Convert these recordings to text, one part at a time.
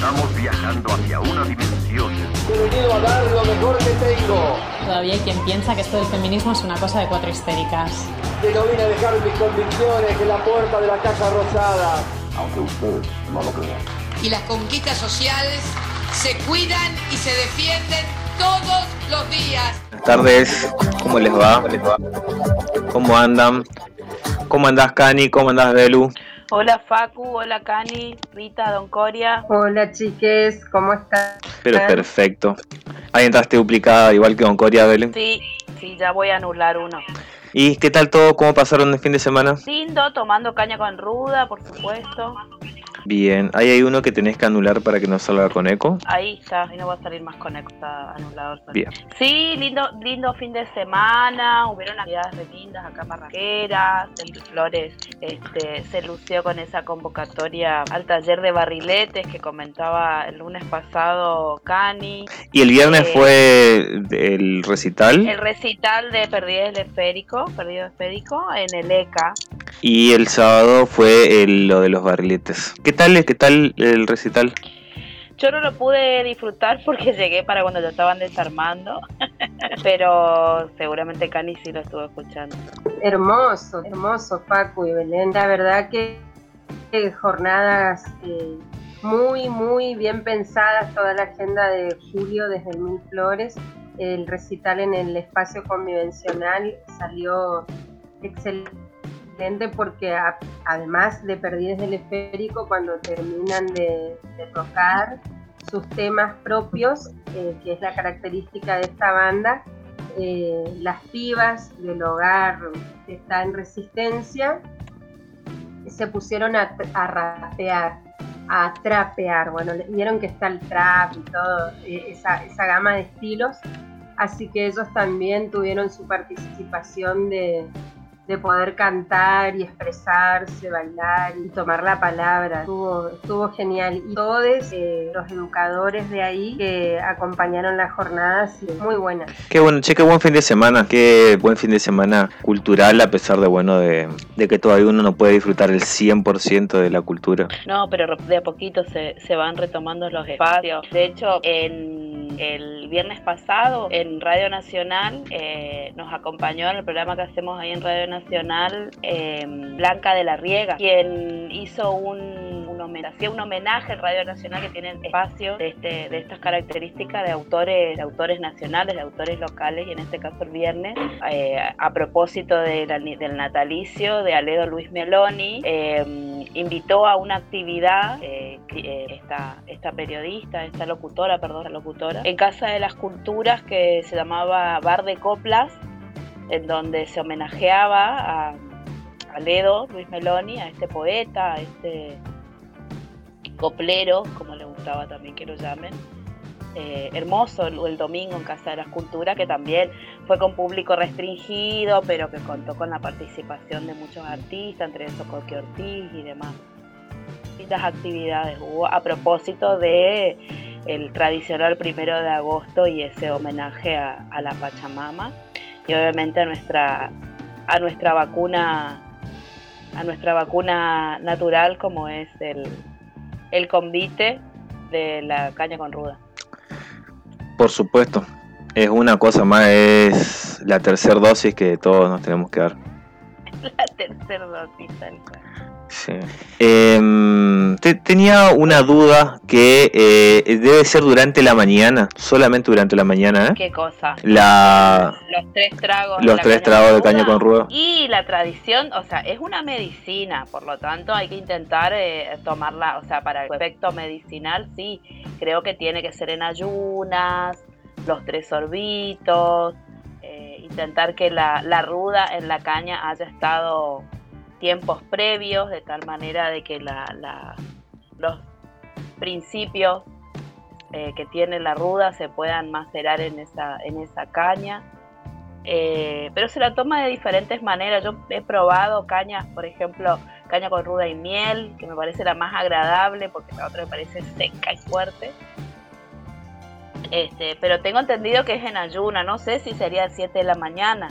Estamos viajando hacia una dimensión. He venido a dar lo mejor que tengo. Todavía hay quien piensa que esto del feminismo es una cosa de cuatro histéricas. Que no vine a dejar mis convicciones en la puerta de la Casa Rosada. Aunque ustedes no lo crean. Y las conquistas sociales se cuidan y se defienden todos los días. Buenas tardes, ¿cómo les va? ¿Cómo andan? ¿Cómo andás, Cani? ¿Cómo andás, Belu? Hola Facu, hola Cani, Rita, Don Coria. Hola chiques, ¿cómo están? Pero perfecto. Ahí entraste duplicada, igual que Don Coria, Belu. Sí, sí, ya voy a anular uno. ¿Y qué tal todo? ¿Cómo pasaron el fin de semana? Lindo, tomando caña con ruda, por supuesto. Bien, ahí hay uno que tenés que anular para que no salga con eco. Ahí está, ahí no va a salir más con eco, está anulado. Bien. Sí, lindo, lindo fin de semana, hubieron actividades de lindas acá marraqueras, el Flores este, se lució con esa convocatoria al taller de barriletes que comentaba el lunes pasado Cani. ¿Y el viernes Eh, fue el recital? El recital de Perdido el Esférico, Perdido Esférico, en el ECA. Y el sábado fue el- lo de los barriletes. ¿Qué tal, qué tal el recital? Yo no lo pude disfrutar porque llegué para cuando ya estaban desarmando, pero seguramente Cani sí lo estuvo escuchando. Hermoso, hermoso Paco y Belén. La verdad que, que jornadas eh, muy, muy bien pensadas, toda la agenda de Julio desde el Mil Flores. El recital en el espacio convivencional salió excelente porque además de Perdidas del Esférico, cuando terminan de, de tocar sus temas propios, eh, que es la característica de esta banda, eh, las pibas del hogar que está en resistencia se pusieron a, a rapear, a trapear. Bueno, vieron que está el trap y todo, eh, esa, esa gama de estilos. Así que ellos también tuvieron su participación de, de poder cantar y expresarse, bailar y tomar la palabra. Estuvo, estuvo genial. Y todos eh, los educadores de ahí que acompañaron las jornadas, sí, muy buenas. Qué bueno, che, qué buen fin de semana, qué buen fin de semana cultural, a pesar de bueno de, de que todavía uno no puede disfrutar el 100% de la cultura. No, pero de a poquito se, se van retomando los espacios. De hecho, en el viernes pasado en Radio Nacional eh, nos acompañó en el programa que hacemos ahí en Radio Nacional eh, Blanca de la Riega, quien hizo un, un homenaje, un homenaje en Radio Nacional que tienen espacios de, este, de estas características de autores, de autores nacionales, de autores locales, y en este caso el viernes, eh, a propósito de la- del natalicio de Aledo Luis Meloni, eh, invitó a una actividad eh, eh, esta, esta periodista, esta locutora, perdón, locutora, en Casa de las Culturas que se llamaba Bar de Coplas, en donde se homenajeaba a, a Ledo Luis Meloni, a este poeta, a este coplero, como le gustaba también que lo llamen. Eh, hermoso el, domingo en Casa de las Culturas, que también fue con público restringido, pero que contó con la participación de muchos artistas, entre esos Coqui Ortiz y demás. Distintas actividades hubo a propósito de el tradicional primero de agosto y ese homenaje a, a la Pachamama y obviamente a nuestra a nuestra vacuna a nuestra vacuna natural como es el, el convite de la caña con ruda. Por supuesto, es una cosa más, es la tercera dosis que todos nos tenemos que dar. La tercera dosis tal cual. Sí. Em, te- tenía una duda que eh, debe ser durante la mañana, solamente durante la mañana, ¿eh? ¿Qué cosa? La, Los tres tragos. de los tres caña tragos de caña con ruda. Y la tradición, o sea, es una medicina, por lo tanto hay que intentar eh, tomarla, o sea, para el efecto medicinal, sí, creo que tiene que ser en ayunas, los tres sorbitos, eh, intentar que la, la ruda en la caña haya estado tiempos previos, de tal manera de que la, la- los principios eh, que tiene la ruda se puedan macerar en esa, en esa caña. Eh, pero se la toma de diferentes maneras. Yo he probado cañas, por ejemplo, caña con ruda y miel, que me parece la más agradable porque la otra me parece seca y fuerte. Este, pero tengo entendido que es en ayuna, no sé si sería a 7 de la mañana.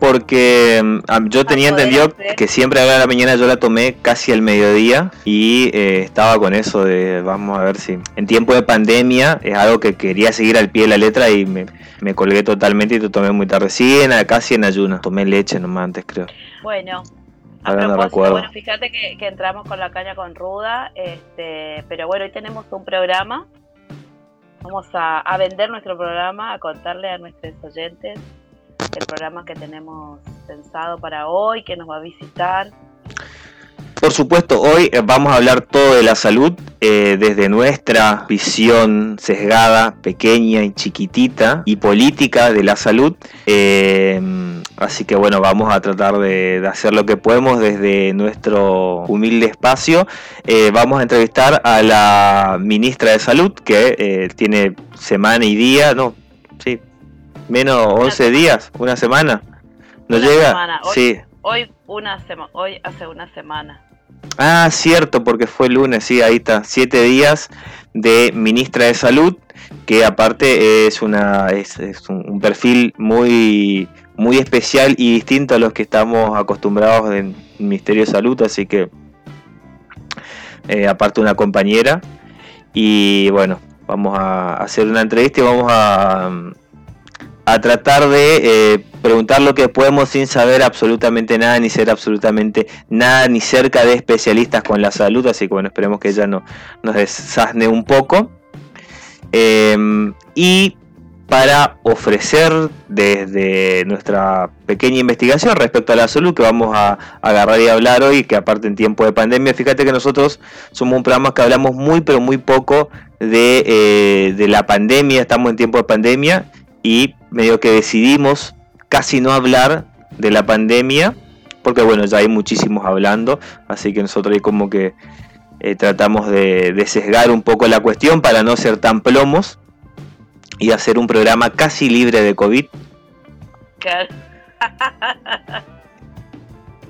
Porque mm, yo tenía entendido que siempre a la mañana yo la tomé casi al mediodía y eh, estaba con eso de, vamos a ver si en tiempo de pandemia es algo que quería seguir al pie de la letra y me, colgué totalmente y te tomé muy tarde. Sí, en, casi en ayuno. Tomé leche nomás antes, creo. Bueno, a bueno, fíjate que, entramos con la caña con ruda, este, pero bueno, hoy tenemos un programa. Vamos a, a vender nuestro programa, a contarle a nuestros oyentes el programa que tenemos pensado para hoy, que nos va a visitar. Por supuesto, hoy eh, vamos a hablar todo de la salud eh, desde nuestra visión sesgada, pequeña y chiquitita y política de la salud. Eh, así que bueno, vamos a tratar de, hacer lo que podemos desde nuestro humilde espacio. vamos a entrevistar a la ministra de Salud que tiene semana y día, no, menos 11 días, una semana. ¿No llega? Hoy, sí. Hoy, una hoy hace una semana. Ah, cierto, porque fue el lunes, sí, ahí está. Siete días de ministra de Salud, que aparte es, una, es, un, perfil muy, muy especial y distinto a los que estamos acostumbrados en el Ministerio de Salud, así que eh, aparte una compañera. Y bueno, vamos a hacer una entrevista y vamos a, a tratar de eh, preguntar lo que podemos sin saber absolutamente nada, ni ser absolutamente nada, ni cerca de especialistas con la salud, así que bueno, esperemos que ella no, nos desasne un poco. Em, y para ofrecer desde nuestra pequeña investigación respecto a la salud que vamos a, agarrar y hablar hoy, que aparte en tiempo de pandemia, fíjate que nosotros somos un programa que hablamos muy pero muy poco de, eh, de la pandemia, estamos en tiempo de pandemia y medio que decidimos casi no hablar de la pandemia, porque bueno, ya hay muchísimos hablando, así que nosotros ahí como que eh, tratamos de, de, sesgar un poco la cuestión para no ser tan plomos y hacer un programa casi libre de COVID.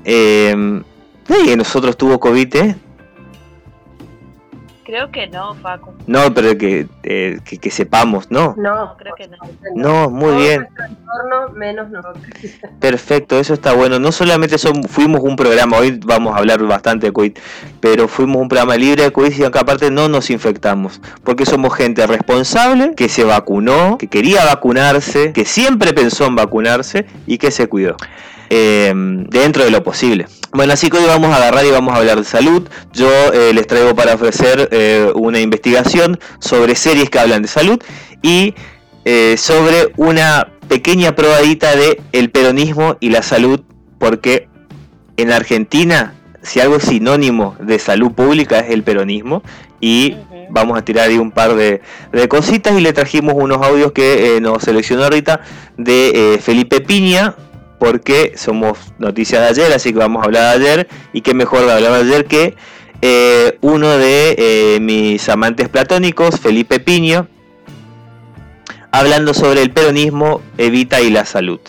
eh, nosotros tuvo COVID, ¿eh? Creo que no, Facu. No, pero que, eh, que, sepamos, ¿no? No, creo que no. No, muy bien. menos nosotros. Perfecto, eso está bueno. No solamente son, fuimos un programa, hoy vamos a hablar bastante de COVID, pero fuimos un programa libre de COVID y acá aparte no nos infectamos, porque somos gente responsable, que se vacunó, que quería vacunarse, que siempre pensó en vacunarse y que se cuidó. Eh, dentro de lo posible. Bueno, así que hoy vamos a agarrar y vamos a hablar de salud. Yo eh, les traigo para ofrecer eh, una investigación sobre series que hablan de salud y sobre una pequeña probadita de el peronismo y la salud, porque en Argentina, si algo es sinónimo de salud pública es el peronismo y vamos a tirar ahí un par de, de, cositas y le trajimos unos audios que nos seleccionó ahorita de Felipe Piña, porque somos noticias de ayer, así que vamos a hablar de ayer. Y qué mejor de hablar de ayer que eh, uno de eh, mis amantes platónicos, Felipe Piño, hablando sobre el peronismo, Evita y la salud.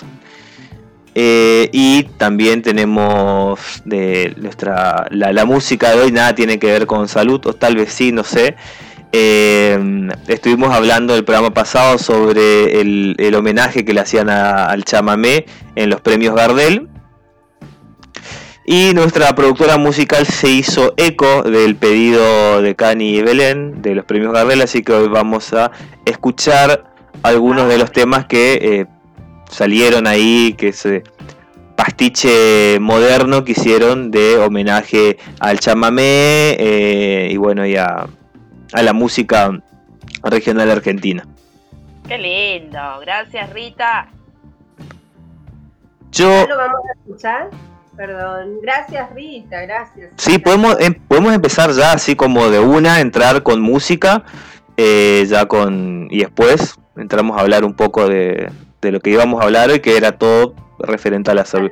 Eh, y también tenemos de nuestra la, la, música de hoy, nada tiene que ver con salud, o tal vez sí, no sé. Eh, estuvimos hablando el programa pasado sobre el, homenaje que le hacían al chamamé en los premios Gardel. Y nuestra productora musical se hizo eco del pedido de Cani y Belén de los premios Gardel, así que hoy vamos a escuchar algunos de los temas que eh, salieron ahí, que se pastiche moderno que hicieron de homenaje al chamamé eh, y bueno, y a, a la música regional argentina. Qué lindo, gracias Rita. Yo... ¿Lo vamos a escuchar? Perdón, gracias Rita, gracias. Sí, podemos, em, podemos empezar ya así como de una, entrar con música, eh, ya con... y después entramos a hablar un poco de, de lo que íbamos a hablar hoy, que era todo referente a la salud.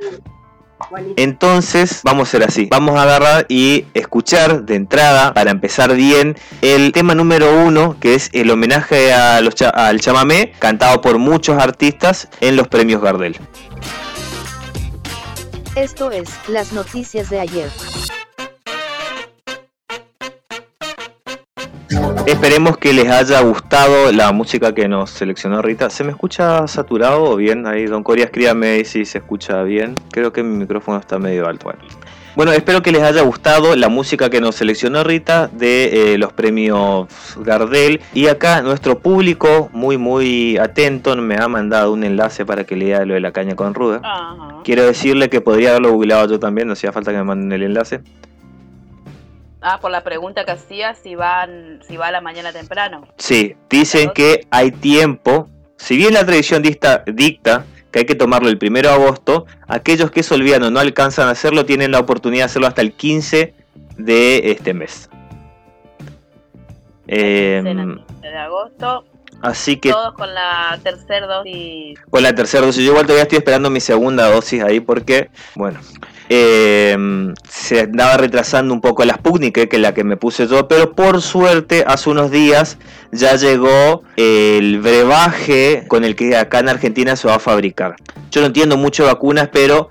Entonces vamos a hacer así, vamos a agarrar y escuchar de entrada, para empezar bien, el tema número uno, que es el homenaje a los al chamamé, cantado por muchos artistas en los premios Gardel. Esto es, las noticias de ayer. Esperemos que les haya gustado la música que nos seleccionó Rita. ¿Se me escucha saturado o bien? Ahí, don Coria, escríbame si se escucha bien. Creo que mi micrófono está medio alto. Bueno, espero que les haya gustado la música que nos seleccionó Rita de eh, los premios Gardel. Y acá nuestro público, muy, muy atento, me ha mandado un enlace para que lea lo de la caña con ruda. Quiero decirle que podría haberlo googleado yo también, no hacía falta que me manden el enlace. Ah, por la pregunta que hacía, si, van, si va a la mañana temprano. Sí, dicen que hay tiempo. Si bien la tradición dicta, dicta que hay que tomarlo el primero de agosto, aquellos que se olvidan o no alcanzan a hacerlo tienen la oportunidad de hacerlo hasta el 15 de este mes. Eh, de agosto. Así que. Todos con la tercera dosis. Con la tercera dosis. Yo igual todavía estoy esperando mi segunda dosis ahí porque, bueno, eh, se andaba retrasando un poco la Sputnik, que es la que me puse yo, pero por suerte hace unos días ya llegó el brebaje con el que acá en Argentina se va a fabricar. Yo no entiendo mucho de vacunas, pero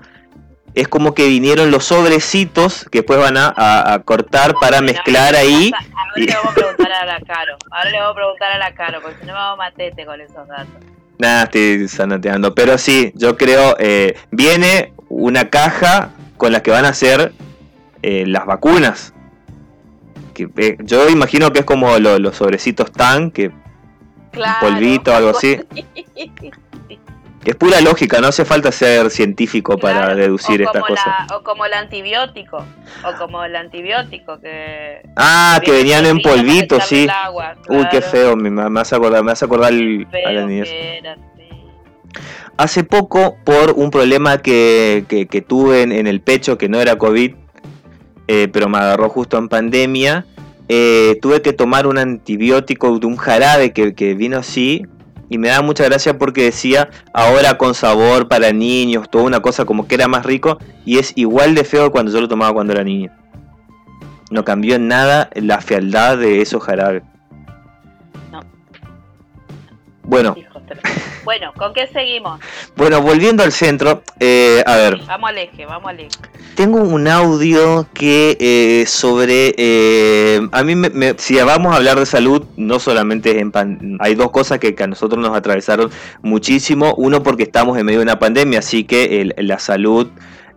es como que vinieron los sobrecitos que después van a, cortar para mezclar ahí. Ahora le vamos a preguntar a la Caro, ahora le vamos a preguntar a la Caro, porque si no vamos a matete con esos datos. Nada, estoy sanoteando, pero sí, yo creo, eh, viene una caja con las que van a hacer eh, las vacunas. Que, eh, yo imagino que es como los sobrecitos tan, que polvito, algo así. Es pura lógica, no hace falta ser científico para deducir estas cosas. o como el antibiótico, o como el antibiótico que... Ah, que venían en polvito, sí. Uy, qué feo, me, me hace acordar, me hace acordar a la niñez. Hace poco, por un problema que, que, tuve en, el pecho, que no era COVID, eh, pero me agarró justo en pandemia, eh, tuve que tomar un antibiótico de un jarabe que, que vino así, y me da mucha gracia porque decía ahora con sabor para niños, toda una cosa como que era más rico, y es igual de feo cuando yo lo tomaba cuando era niño. No cambió en nada la fealdad de esos jarabes. No. Bueno, bueno, ¿con qué seguimos? Bueno, volviendo al centro, eh, a ver. Vamos al eje, vamos al eje. Tengo un audio que eh, sobre... Eh, a mí, me, si vamos a hablar de salud, no solamente en hay dos cosas que, a nosotros nos atravesaron muchísimo. Uno porque estamos en medio de una pandemia, así que la salud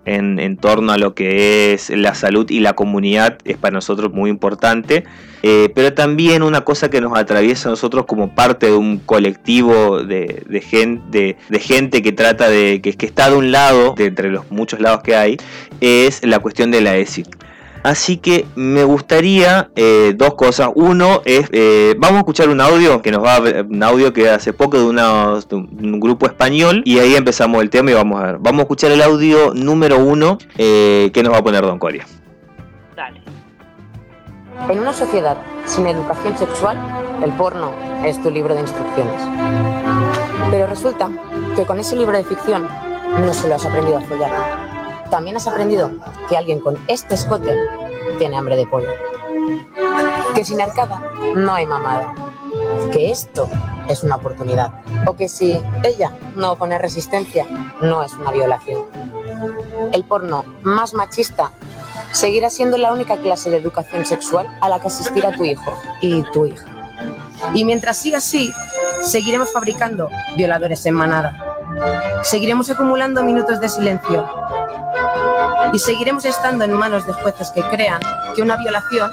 en, torno a lo que es la salud y la comunidad es para nosotros muy importante, eh, pero también una cosa que nos atraviesa a nosotros como parte de un colectivo de, gente, de, gente que trata de, que, que está de un lado, de entre los muchos lados que hay, es la cuestión de la ESI. Así que me gustaría eh, dos cosas. Uno es, eh, vamos a escuchar un audio que nos va a, un audio que hace poco de, un grupo español y ahí empezamos el tema y vamos a ver. Vamos a escuchar el audio número uno eh, que nos va a poner Don Coria. Dale. En una sociedad sin educación sexual, el porno es tu libro de instrucciones. Pero resulta que con ese libro de ficción no se lo has aprendido a follar también has aprendido que alguien con este escote tiene hambre de pollo. Que sin arcada no hay mamada. Que esto es una oportunidad. O que si ella no pone resistencia, no es una violación. El porno más machista seguirá siendo la única clase de educación sexual a la que asistirá tu hijo y tu hija. Y mientras siga así, seguiremos fabricando violadores en manada. Seguiremos acumulando minutos de silencio y seguiremos estando en manos de jueces que crean que una violación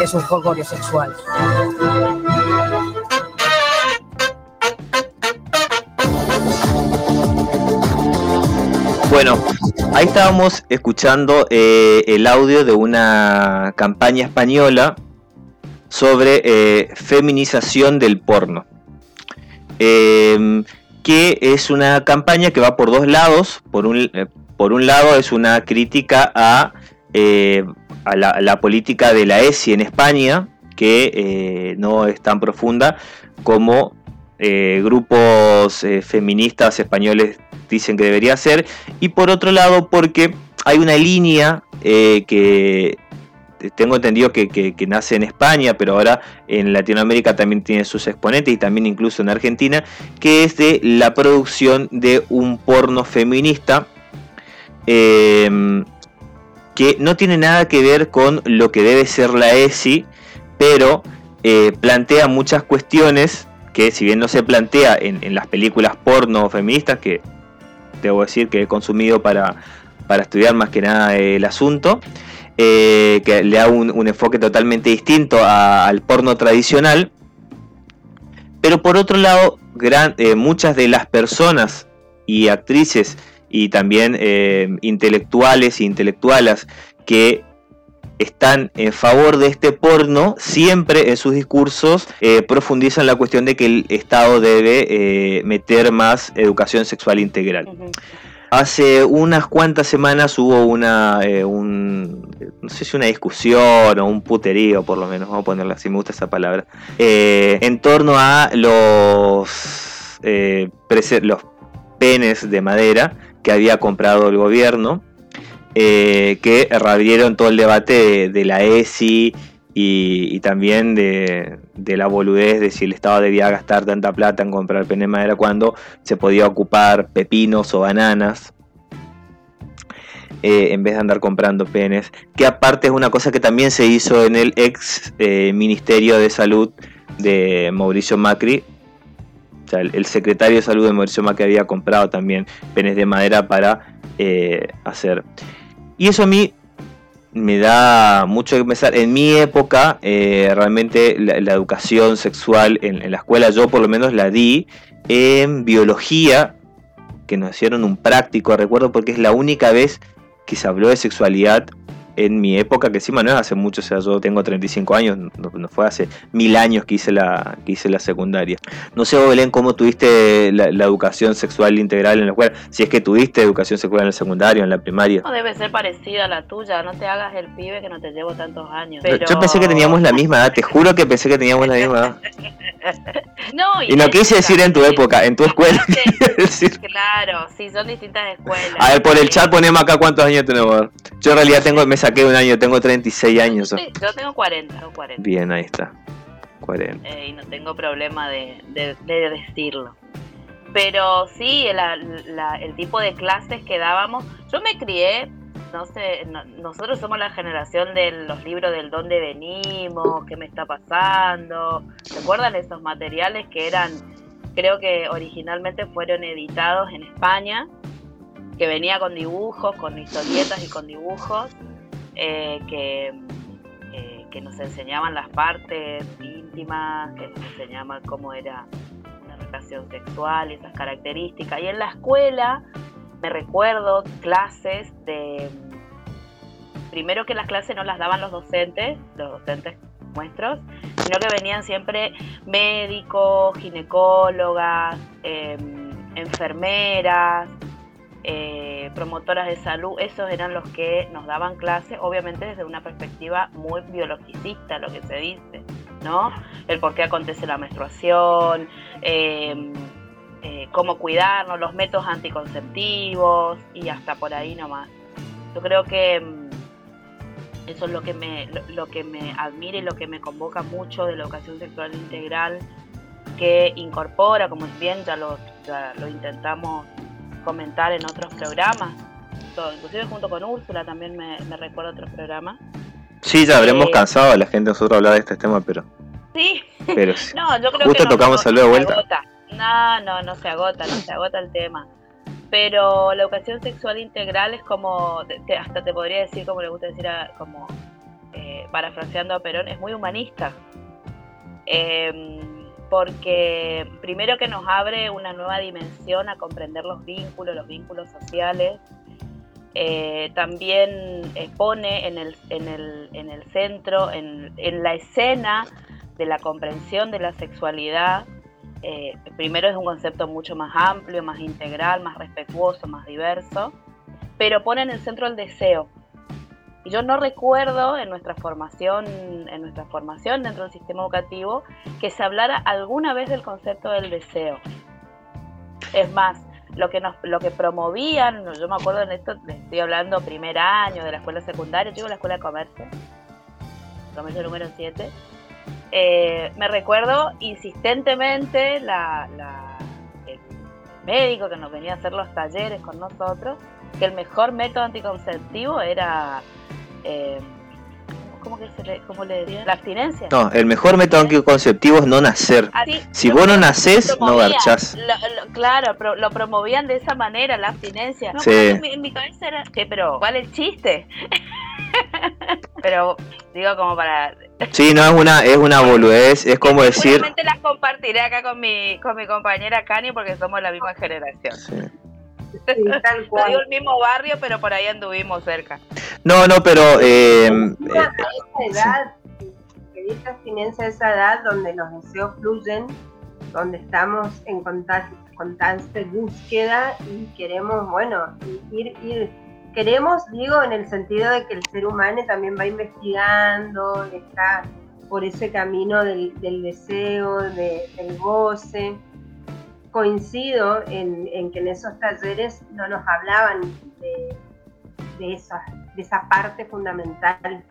es un jolgorio sexual. Bueno, ahí estábamos escuchando eh, el audio de una campaña española sobre eh, feminización del porno. Eh, que es una campaña que va por dos lados. Por un, por un lado es una crítica a, eh, la, política de la ESI en España, que eh, no es tan profunda como eh, grupos feministas españoles dicen que debería ser, y por otro lado porque hay una línea que tengo entendido que, nace en España, pero ahora en Latinoamérica también tiene sus exponentes y también incluso en Argentina, que es de la producción de un porno feminista Em, que no tiene nada que ver con lo que debe ser la ESI, pero eh, plantea muchas cuestiones que si bien no se plantea en, las películas porno feministas, que debo decir que he consumido para, para estudiar más que nada el asunto, eh, que le da un, enfoque totalmente distinto al porno tradicional. Pero por otro lado, eh, muchas de las personas y actrices y también intelectuales e intelectualas que están en favor de este porno, siempre en sus discursos eh, profundizan la cuestión de que el Estado debe eh, meter más educación sexual integral. Hace unas cuantas semanas hubo una, eh, no sé si una discusión o un puterío, por lo menos, vamos a ponerla así, me gusta esa palabra, en torno a los, los penes de madera que había comprado el gobierno eh, que reabrieron todo el debate de, la ESI y, también de, la boludez de si el Estado debía gastar tanta plata en comprar pene de madera cuando se podía ocupar pepinos o bananas. Eh, en vez de andar comprando penes, que aparte es una cosa que también se hizo en el ex eh, Ministerio de Salud de Mauricio Macri, o sea, el, secretario de salud de Mauricio Macri había comprado también penes de madera para hacer. Y eso a mí me da mucho que pensar. En mi época, eh, realmente la, educación sexual en, la escuela, yo por lo menos la di en biología, que nos hicieron un práctico, recuerdo, porque es la única vez que se habló de sexualidad en mi época, que encima no es hace mucho, o sea, yo tengo 35 años, no, fue hace mil años que hice la, que hice la secundaria. No sé, Belén, cómo tuviste la, educación sexual integral en la escuela, si es que tuviste educación sexual en el secundario, en la primaria. No debe ser parecida a la tuya, no te hagas el pibe que no te llevo tantos años. Yo pensé que teníamos la misma edad, te juro que pensé que teníamos la misma edad. no, y, no quise decir en tu época, en tu escuela. Claro, sí, son distintas escuelas. A ver, por el chat ponemos acá cuántos años tenemos. Yo en realidad tengo, me saqué un año, tengo 36 años. yo tengo 40, Bien, ahí está. 40. Eh, y no tengo problema de, decirlo. Pero sí, el tipo de clases que dábamos, yo me crié, no sé, nosotros somos la generación de los libros del dónde venimos, qué me está pasando. ¿Recuerdan esos materiales que eran, creo que originalmente fueron editados en España? Que venía con dibujos, con historietas y con dibujos eh, que, eh, que nos enseñaban las partes íntimas, que nos enseñaban cómo era una relación sexual y esas características. Y en la escuela me recuerdo clases de... Primero que las clases no las daban los docentes, los docentes nuestros, sino que venían siempre médicos, ginecólogas, em, enfermeras, eh, promotoras de salud, esos eran los que nos daban clase, obviamente desde una perspectiva muy biologicista, lo que se dice, ¿no? El por qué acontece la menstruación, eh, eh, cómo cuidarnos, los métodos anticonceptivos y hasta por ahí nomás. Yo creo que mm, eso es lo que me, lo, que me admira y lo que me convoca mucho de la educación sexual integral que incorpora, como bien ya lo, ya lo intentamos comentar en otros programas, inclusive junto con Úrsula también me, recuerdo otros programas. Sí, ya habremos eh, cansado a la gente nosotros hablar de este tema, pero... Sí, pero no, yo creo justo que tocamos no, de vuelta. No, no, no se agota, no se agota el tema. Pero la educación sexual integral es como, hasta te podría decir, como le gusta decir, como eh, parafraseando a Perón, es muy humanista. Eh, porque primero que nos abre una nueva dimensión a comprender los vínculos, los vínculos sociales, eh, también pone en el, en el, en el centro, en, en, la escena de la comprensión de la sexualidad. Eh, primero es un concepto mucho más amplio, más integral, más respetuoso, más diverso, pero pone en el centro el deseo, y yo no recuerdo en nuestra formación, en nuestra formación dentro del sistema educativo, que se hablara alguna vez del concepto del deseo. Es más, lo que nos, lo que promovían, yo me acuerdo en esto, estoy hablando primer año de la escuela secundaria, yo digo la escuela de comercio, comercio número 7. Eh, me recuerdo insistentemente la, el médico que nos venía a hacer los talleres con nosotros, que el mejor método anticonceptivo era eh, ¿cómo que se le, cómo le decía? La abstinencia. No, el mejor método anticonceptivo es no nacer. Así, Si vos no nacés, no garchás. lo- lo- claro, pero lo promovían de esa manera, la abstinencia. No, Sí. en, mi, en mi cabeza era, ¿qué? Pero, ¿cuál es el chiste? pero, digo, como para... Sí, no es una, es una boludez, es como decir. Seguramente las compartiré acá con mi, con mi compañera Cani porque somos la misma generación. Sí. Sí, tal No digo el mismo barrio, pero por ahí anduvimos cerca. No, no, pero eh, Encima, eh, a esa edad, abstinencia a esa edad donde los deseos fluyen, donde estamos en constante, constante búsqueda y queremos, bueno, ir, ir, queremos, digo, en el sentido de que el ser humano también va investigando, está por ese camino del, del deseo, de- del goce. Coincido en, en que en esos talleres no nos hablaban de, esa, parte fundamental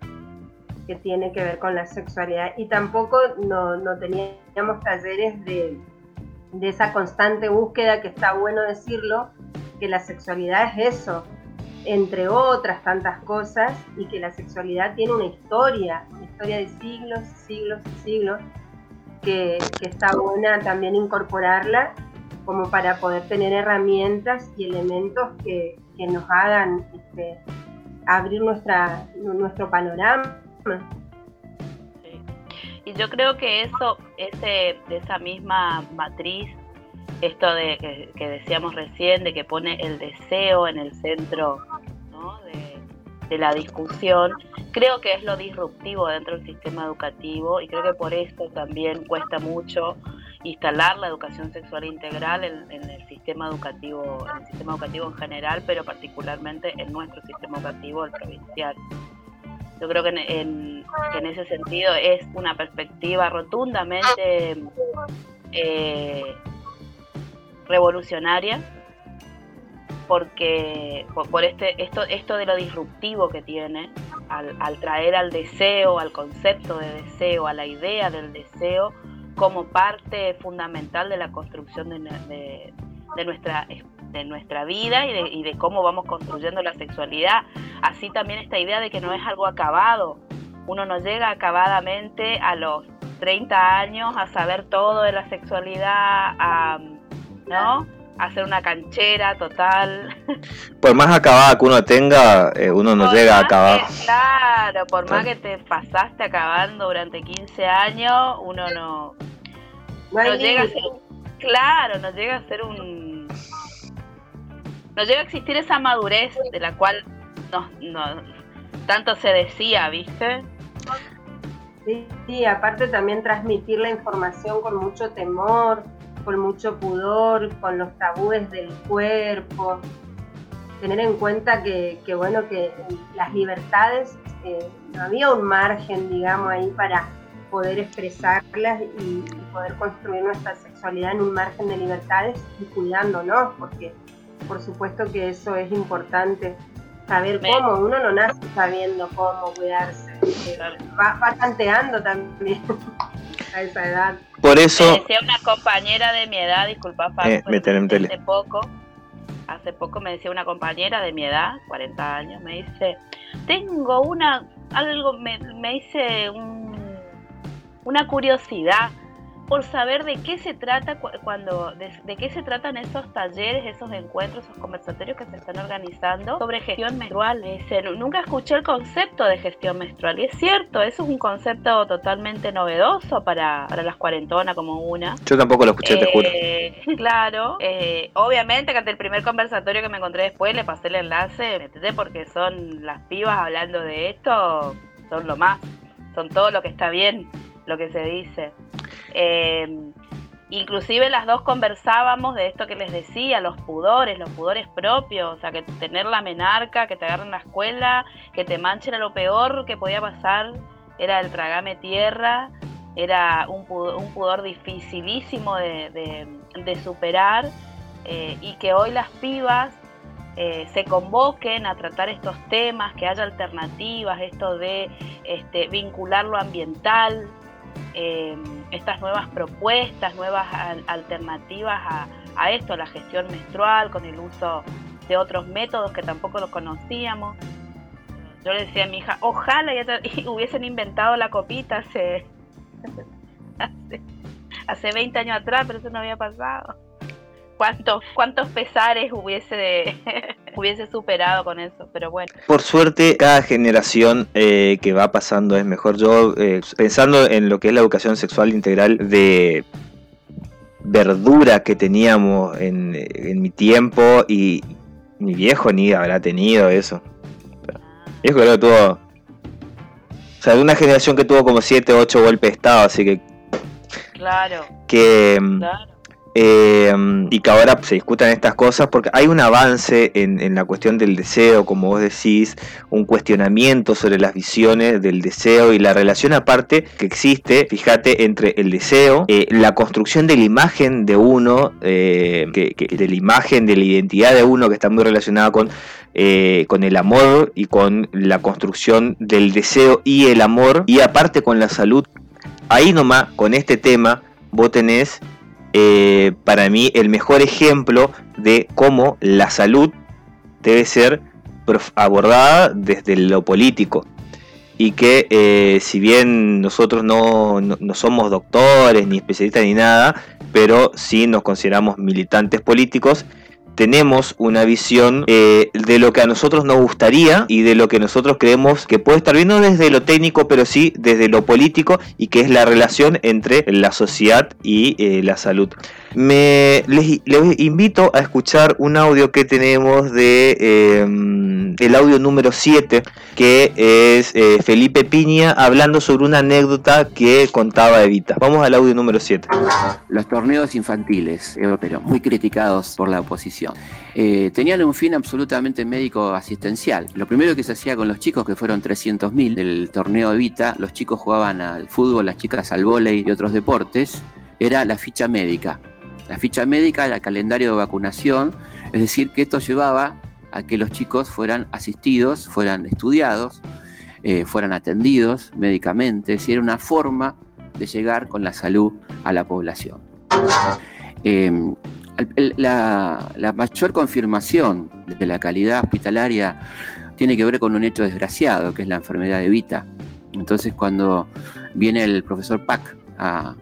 que tiene que ver con la sexualidad. Y tampoco no, teníamos talleres de, esa constante búsqueda que está bueno decirlo, que la sexualidad es eso, entre otras tantas cosas, y que la sexualidad tiene una historia, una historia de siglos, siglos siglos, que está buena también incorporarla como para poder tener herramientas y elementos que, que nos hagan este, abrir nuestra, nuestro panorama. Y yo creo que eso, ese, esa misma matriz, esto de que, que decíamos recién, de que pone el deseo en el centro ¿no? de, de la discusión, creo que es lo disruptivo dentro del sistema educativo y creo que por eso también cuesta mucho instalar la educación sexual integral en, el sistema educativo, en el sistema educativo en general, pero particularmente en nuestro sistema educativo, el provincial. Yo creo que en, en- en ese sentido es una perspectiva rotundamente eh, revolucionaria porque por, por este esto esto de lo disruptivo que tiene al, traer al deseo al concepto de deseo a la idea del deseo como parte fundamental de la construcción de- de nuestra de nuestra vida y de, y de cómo vamos construyendo la sexualidad así también esta idea de que no es algo acabado uno no llega acabadamente a los 30 años a saber todo de la sexualidad a, ¿no? Hacer una canchera total por más acabada que uno tenga, eh, uno no por llega a acabar. que- claro, por más que te pasaste acabando durante 15 años, uno no, No llega a ser un, claro, no llega a ser un, no llega a existir esa madurez de la cual no, no, tanto se decía, ¿viste? Sí, sí, aparte también transmitir la información con mucho temor, con mucho pudor, con los tabúes del cuerpo. Tener en cuenta que, que, bueno, que las libertades, eh, no había un margen, digamos, ahí para poder expresarlas y, y poder construir nuestra sexualidad en un margen de libertades y cuidándonos, porque por supuesto que eso es importante, saber cómo, uno no nace sabiendo cómo cuidarse, eh, va, va tanteando también a esa edad. Por Me eso, decía una compañera de mi edad, disculpa, Eh, me hace poco, hace poco me decía una compañera de mi edad, 40 años, me dice, tengo una, algo, me, me dice un- una curiosidad por saber de qué se trata cu- cuando, de, de qué se tratan esos talleres, esos encuentros, esos conversatorios que se están organizando sobre gestión menstrual. Me dice, "Nu- nunca escuché el concepto de gestión menstrual. Y es cierto, eso es un concepto totalmente novedoso para, para las cuarentonas como una. yo tampoco lo escuché, te juro. Eh, Claro, eh, obviamente que ante el primer conversatorio que me encontré después le pasé el enlace. Porque son las pibas hablando de esto, son lo más, son todo lo que está bien, lo que se dice. Eh, inclusive las dos conversábamos de esto que les decía, los pudores, los pudores propios, o sea, que tener la menarca, que te agarren en la escuela, que te manchen a lo peor que podía pasar, era el tragame tierra, era un pudor, un pudor dificilísimo de superar eh, y que hoy las pibas eh, se convoquen a tratar estos temas, que haya alternativas, esto de este, vincular lo ambiental, eh, estas nuevas propuestas, nuevas al- alternativas a, esto, la gestión menstrual, con el uso de otros métodos que tampoco los conocíamos. Yo le decía a mi hija, ojalá ya hubiesen inventado la copita hace, hace, hace 20 años atrás, pero eso no había pasado cuántos, cuántos pesares hubiese, hubiese superado con eso, pero bueno. Por suerte, cada generación eh, que va pasando es mejor. Yo, eh, pensando en lo que es la educación sexual integral de verdura que teníamos en, mi tiempo y mi viejo ni habrá tenido eso. Mi viejo creo que tuvo... O sea, de una generación que tuvo como 7, 8 golpes de estado, así que... Claro. Que... Claro eh, y que ahora se discutan estas cosas porque hay un avance en, la cuestión del deseo, como vos decís, un cuestionamiento sobre las visiones del deseo y la relación aparte que existe, fíjate, entre el deseo, eh, la construcción de la imagen de uno, eh, de la imagen de la identidad de uno que está muy relacionada con, con el amor y con la construcción del deseo y el amor y aparte con la salud. Ahí nomás, con este tema, vos tenés eh, para mí el mejor ejemplo de cómo la salud debe ser abordada desde lo político. Y que eh, si bien nosotros no, no, somos doctores ni especialistas ni nada, pero sí nos consideramos militantes políticos tenemos una visión eh, de lo que a nosotros nos gustaría y de lo que nosotros creemos que puede estar viendo desde lo técnico, pero sí desde lo político y que es la relación entre la sociedad y eh, la salud. Les, invito a escuchar un audio que tenemos de em, el audio número 7, que es eh, Felipe Piña hablando sobre una anécdota que contaba Evita. Vamos al audio número 7. Los torneos infantiles, pero muy criticados por la oposición. Eh, tenían un fin absolutamente médico asistencial. Lo primero que se hacía con los chicos, que fueron 300.000 del torneo Evita, los chicos jugaban al fútbol, las chicas al vóley y otros deportes, era la ficha médica. La ficha médica el calendario de vacunación, es decir, que esto llevaba a que los chicos fueran asistidos, fueran estudiados, eh, fueran atendidos médicamente, es era una forma de llegar con la salud a la población. Eh, la, mayor confirmación de la calidad hospitalaria tiene que ver con un hecho desgraciado, que es la enfermedad de Vita. Entonces, cuando viene el profesor Pack a,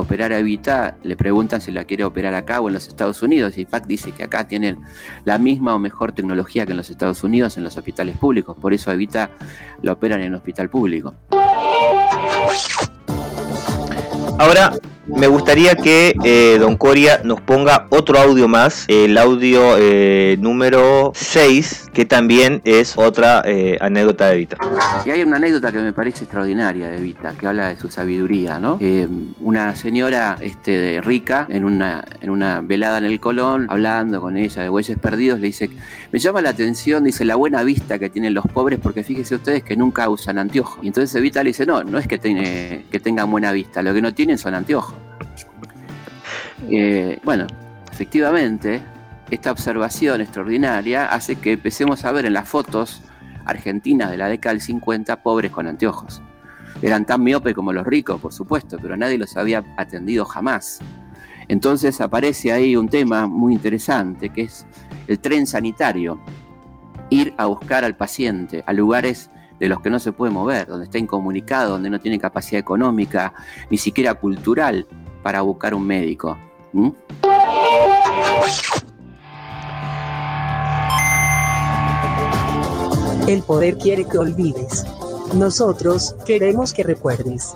operar a Evita, le preguntan si la quiere operar acá o en los Estados Unidos, y Pack dice que acá tienen la misma o mejor tecnología que en los Estados Unidos en los hospitales públicos, por eso a Evita la operan en el hospital público. Ahora, me gustaría que eh, Don Coria nos ponga otro audio más, el audio eh, número 6, que también es otra eh, anécdota de Vita. Y hay una anécdota que me parece extraordinaria de Vita, que habla de su sabiduría, ¿no? una señora este, rica en una, en una velada en el Colón, hablando con ella de bueyes perdidos, le dice, me llama la atención, dice, la buena vista que tienen los pobres, porque fíjense ustedes que nunca usan anteojos. Y entonces Evita le dice, no, no es que tengan buena vista, lo que no tienen son anteojos. Eh, bueno, efectivamente, esta observación extraordinaria hace que empecemos a ver en las fotos argentinas de la década del 50 pobres con anteojos. Eran tan miopes como los ricos, por supuesto, pero nadie los había atendido jamás. Entonces aparece ahí un tema muy interesante, que es el tren sanitario. Ir a buscar al paciente a lugares de los que no se puede mover, donde está incomunicado, donde no tiene capacidad económica, ni siquiera cultural para buscar un médico. El poder quiere que olvides. Nosotros queremos que recuerdes.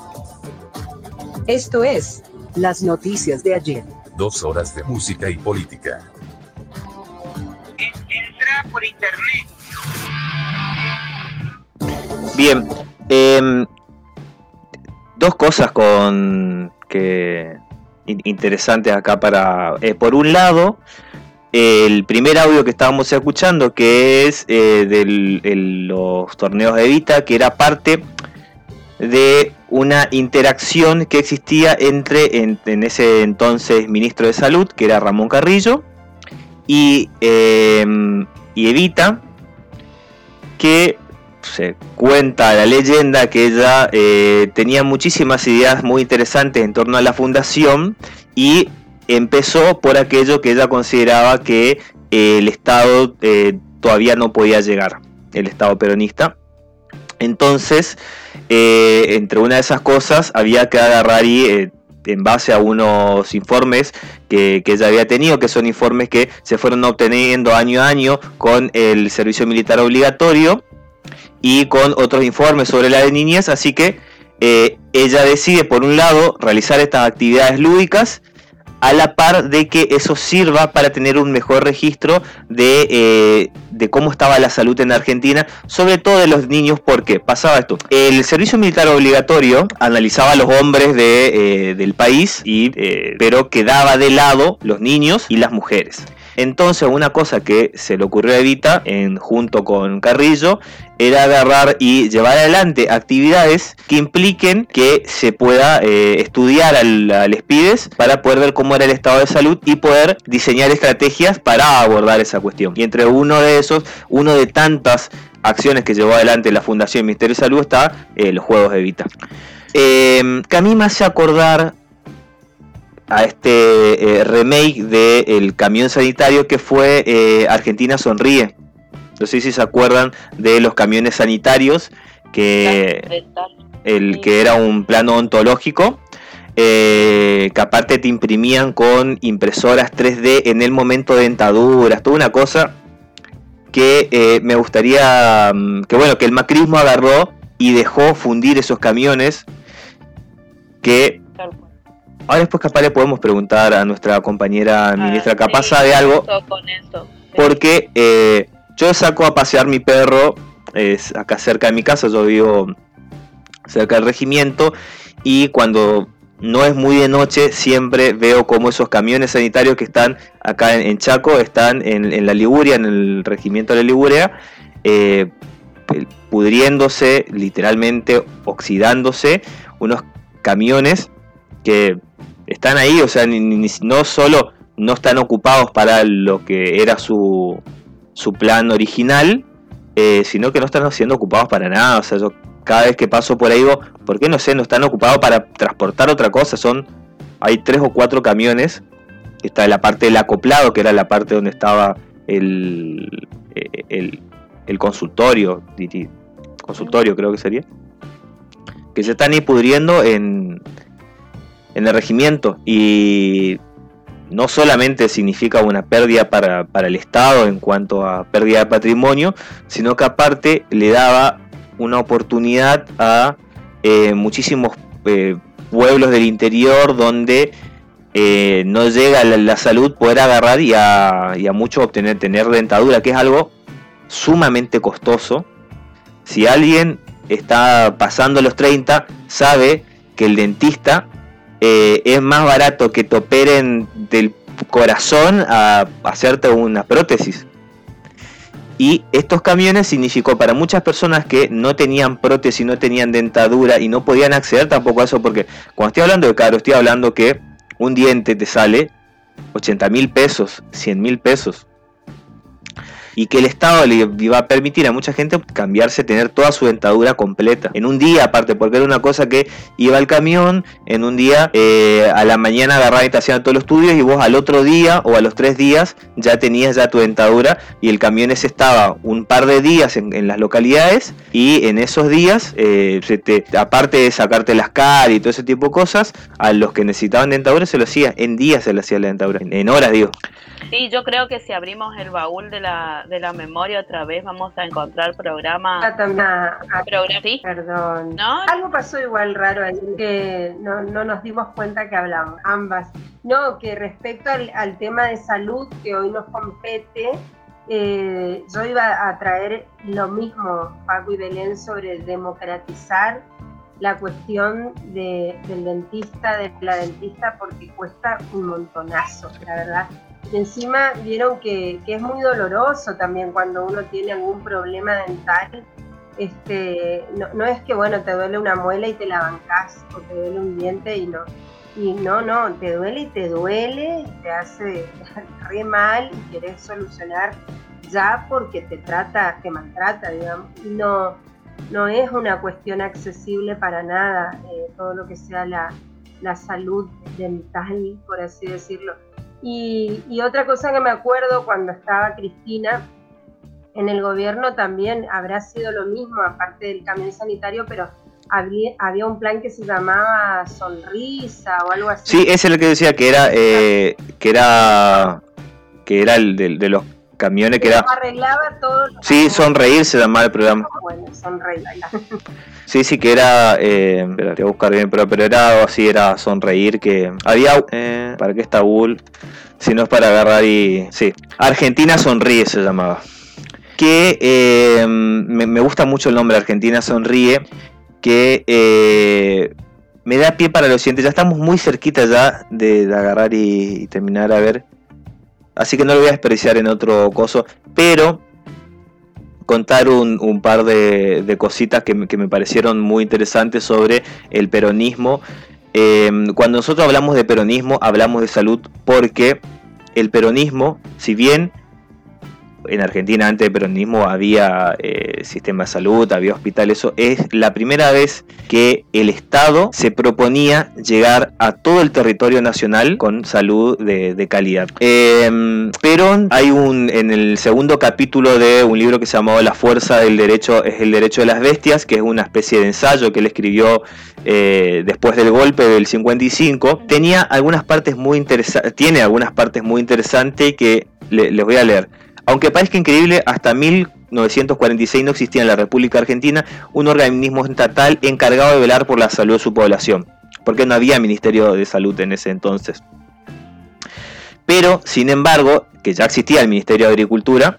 Esto es Las Noticias de ayer. Dos horas de música y política. Entra por internet. Bien. Em, dos cosas con que interesantes acá para... Eh, por un lado, el primer audio que estábamos escuchando, que es eh, de los torneos de Evita, que era parte de una interacción que existía entre en, ese entonces ministro de Salud, que era Ramón Carrillo, y, y Evita, que se cuenta la leyenda que ella eh, tenía muchísimas ideas muy interesantes en torno a la fundación y empezó por aquello que ella consideraba que eh, el Estado eh, todavía no podía llegar, el Estado peronista. Entonces, entre una de esas cosas, había que agarrar y, en base a unos informes que, que, ella había tenido, que son informes que se fueron obteniendo año a año con el servicio militar obligatorio y con otros informes sobre la de niñez, así que eh, ella decide, por un lado, realizar estas actividades lúdicas a la par de que eso sirva para tener un mejor registro de, eh, de, cómo estaba la salud en Argentina, sobre todo de los niños, porque pasaba esto. El servicio militar obligatorio analizaba a los hombres de, eh, del país, pero quedaba de lado los niños y las mujeres. Entonces una cosa que se le ocurrió a Evita, en, junto con Carrillo, era agarrar y llevar adelante actividades que impliquen que se pueda eh, estudiar al, al SPIDES para poder ver cómo era el estado de salud y poder diseñar estrategias para abordar esa cuestión. Y entre uno de esos, uno de tantas acciones que llevó adelante la Fundación Ministerio de Salud está eh, los Juegos de Evita. Eh, que a mí me hace acordar a este eh, remake de El Camión Sanitario que fue eh, Argentina Sonríe. No sé si se acuerdan de los camiones sanitarios, que, el, que era un plano ontológico, eh, que aparte te imprimían con impresoras 3D en el momento de dentaduras, toda una cosa que eh, me gustaría, mm, que bueno, que el macrismo agarró y dejó fundir esos camiones que Ahora después capaz le podemos preguntar a nuestra compañera Ah, ministra, capaz sabe algo, Con eso. porque eh, yo saco a pasear mi perro, es acá cerca de mi casa, yo vivo cerca del regimiento, y cuando no es muy de noche, siempre veo como esos camiones sanitarios que están acá en, en Chaco, están en, en la Liguria, en el regimiento de la Liguria, eh, pudriéndose, literalmente oxidándose, unos camiones que están ahí, o sea, ni, ni- no solo no están ocupados para lo que era su, su plan original, eh, sino que no están siendo ocupados para nada. O sea, yo cada vez que paso por ahí digo, ¿por qué no sé? No están ocupados para transportar otra cosa. Son, hay tres o cuatro camiones. Está la parte del acoplado, que era la parte donde estaba el, eh, el, consultorio, consultorio creo que sería, que se están ahí pudriendo en, en el regimiento y no solamente significa una pérdida para, para el Estado en cuanto a pérdida de patrimonio, sino que aparte le daba una oportunidad a eh, muchísimos eh, pueblos del interior donde eh, no llega la, salud poder agarrar y a, y a muchos obtener tener dentadura, que es algo sumamente costoso. Si alguien está pasando los 30, sabe que el dentista eh, es más barato que te operen del corazón a hacerte una prótesis. Y estos camiones significó para muchas personas que no tenían prótesis, no tenían dentadura y no podían acceder tampoco a eso, porque cuando estoy hablando de caro, estoy hablando que un diente te sale 80 mil pesos, 100 mil pesos. Y que el Estado le iba a permitir a mucha gente cambiarse, tener toda su dentadura completa. En un día, aparte, porque era una cosa que iba al camión, en un día eh, a la mañana agarraba y te hacían todos los estudios y vos al otro día o a los tres días ya tenías ya tu dentadura y el camión ese estaba un par de días en, las localidades y en esos días, eh, se te, aparte de sacarte las caras y todo ese tipo de cosas, a los que necesitaban dentadura se lo hacía, en días se le hacía la dentadura, en, en horas digo. Sí, yo creo que si abrimos el baúl de la, de la memoria otra vez vamos a encontrar programas. Ah, también, ah, ah, Programa- ¿sí? Perdón. ¿No? Algo pasó igual raro ahí que no, no nos dimos cuenta que hablamos, ambas. No, que respecto al, al tema de salud que hoy nos compete, eh, yo iba a traer lo mismo, Paco y Belén, sobre democratizar la cuestión de- del dentista, de la dentista, porque cuesta un montonazo, la verdad. Y encima vieron que, que es muy doloroso también cuando uno tiene algún problema dental. Este, no, no es que bueno, te duele una muela y te la bancás, o te duele un diente y no. Y no, no, te duele y te duele, te hace re mal y querés solucionar ya porque te trata, te maltrata, digamos. Y no, no es una cuestión accesible para nada, eh, todo lo que sea la, la salud dental, por así decirlo. Y, y otra cosa que me acuerdo cuando estaba Cristina, en el gobierno también habrá sido lo mismo, aparte del camión sanitario, pero había, un plan que se llamaba Sonrisa o algo así. Sí, ese es el que decía que era, eh, que era, que era el de los camiones que era... Arreglaba todo. Sí, Sonreír se llamaba el programa. Bueno, Sonreír. Sí, sí, que era, eh, espera, voy a buscar bien, pero, pero era así, era Sonreír, que había, eh, ¿para qué está Bull? Si no es para agarrar y... Sí, Argentina Sonríe se llamaba. Que eh, me, me gusta mucho el nombre Argentina Sonríe, que eh, me da pie para lo siguiente. Ya estamos muy cerquita ya de, de agarrar y, y terminar a ver. Así que no lo voy a desperdiciar en otro coso. Pero contar un, par de, cositas que, me- que me parecieron muy interesantes sobre el peronismo. Eh, cuando nosotros hablamos de peronismo, hablamos de salud porque el peronismo, si bien en Argentina antes del peronismo había eh, sistema de salud, había hospital, eso es la primera vez que el Estado se proponía llegar a todo el territorio nacional con salud de, calidad. Eh, Perón, hay un en el segundo capítulo de un libro que se llamaba La fuerza del derecho, es el derecho de las bestias, que es una especie de ensayo que él escribió eh, después del golpe del 55, tenía algunas partes muy interesantes, tiene algunas partes muy interesantes que le- les voy a leer. Aunque parezca increíble, hasta 1946 no existía en la República Argentina un organismo estatal encargado de velar por la salud de su población, porque no había Ministerio de Salud en ese entonces. Pero, sin embargo, que ya existía el Ministerio de Agricultura,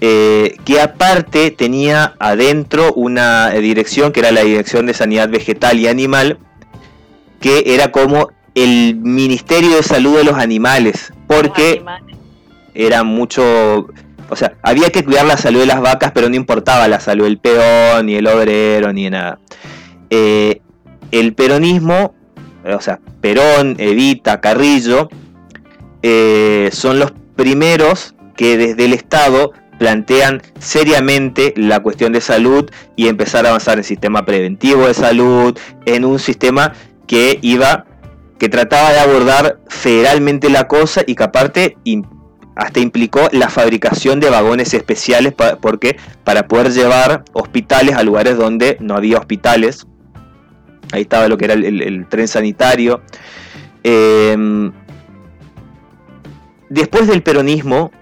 eh, que aparte tenía adentro una dirección que era la Dirección de Sanidad Vegetal y Animal, que era como el Ministerio de Salud de los Animales, porque era mucho, o sea, había que cuidar la salud de las vacas, pero no importaba la salud del peón, ni el obrero, ni nada. Eh, el peronismo, o sea, Perón, Evita, Carrillo, eh, son los primeros que desde el Estado plantean seriamente la cuestión de salud y empezar a avanzar en sistema preventivo de salud, en un sistema que iba, que trataba de abordar federalmente la cosa y que aparte hasta implicó la fabricación de vagones especiales porque para poder llevar hospitales a lugares donde no había hospitales. Ahí estaba lo que era el, tren sanitario. Em, después del peronismo,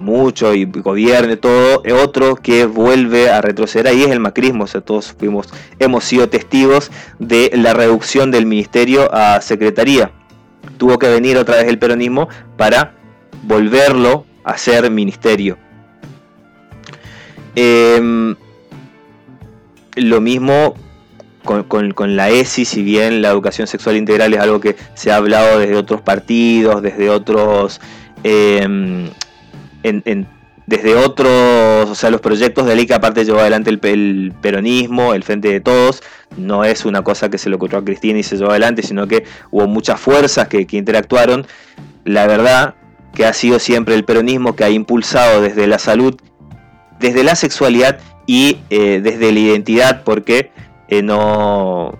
mucho y gobierno y todo, eh, otro que vuelve a retroceder ahí es el macrismo. O sea, todos fuimos, hemos sido testigos de la reducción del ministerio a secretaría. Tuvo que venir otra vez el peronismo para volverlo a ser ministerio. Em, lo mismo con, la ESI, si bien la educación sexual integral es algo que se ha hablado desde otros partidos, desde otros... em, desde otros, o sea, los proyectos de ley que aparte llevó adelante el peronismo, el Frente de Todos, no es una cosa que se le ocurrió a Cristina y se llevó adelante, sino que hubo muchas fuerzas que, que interactuaron. La verdad que ha sido siempre el peronismo que ha impulsado desde la salud, desde la sexualidad y eh, desde la identidad, porque eh, no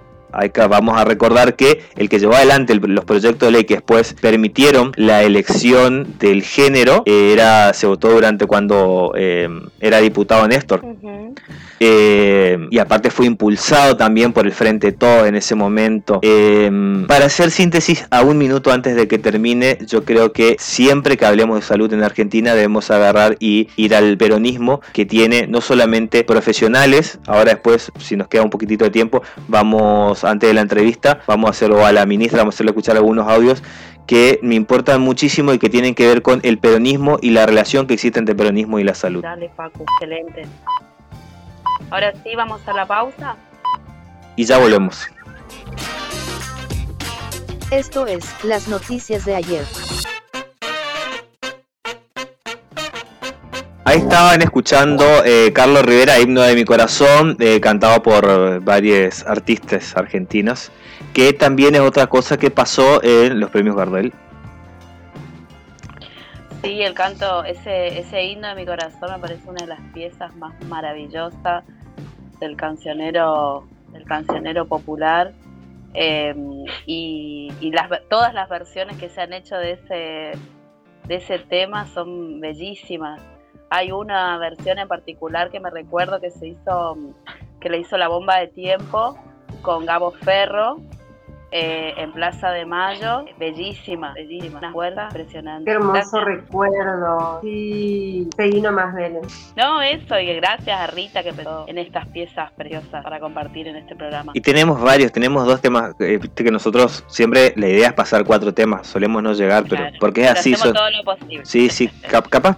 vamos a recordar que el que llevó adelante el- los proyectos de ley que después permitieron la elección del género eh, era se votó durante cuando era diputado Néstor. Eh, y aparte fue impulsado también por el Frente Todo en ese momento. Eh, para hacer síntesis, a un minuto antes de que termine, yo creo que siempre que hablemos de salud en Argentina debemos agarrar y ir al peronismo que tiene no solamente profesionales, ahora después, si nos queda un poquitito de tiempo, vamos, antes de la entrevista, vamos a hacerlo a la ministra, vamos a hacerle escuchar algunos audios que me importan muchísimo y que tienen que ver con el peronismo y la relación que existe entre peronismo y la salud. Dale, Facu, excelente. Ahora sí, vamos a la pausa. Y ya volvemos. Esto es, las noticias de ayer. Ahí estaban escuchando eh, Carlos Rivera, Himno de mi Corazón, eh, cantado por varios artistas argentinos, que también es otra cosa que pasó en los premios Gardel. Sí, el canto, ese, ese himno de mi corazón me parece una de las piezas más maravillosas del cancionero, del cancionero popular. Eh, y todas las versiones que se han hecho de ese, de ese tema son bellísimas. Hay una versión en particular que me recuerdo que se hizo, que le hizo la bomba de tiempo con Gabo Ferro eh, en Plaza de Mayo, bellísima, bellísima, una cuerda impresionante. Qué hermoso recuerdo. Sí, seguí nomás Vélez. No, eso, y gracias a Rita que empezó en estas piezas preciosas para compartir en este programa. Y tenemos varios, tenemos dos temas, eh, que nosotros siempre la idea es pasar cuatro temas, solemos no llegar, pero porque es así. Hacemos todo lo posible. Sí, sí, capaz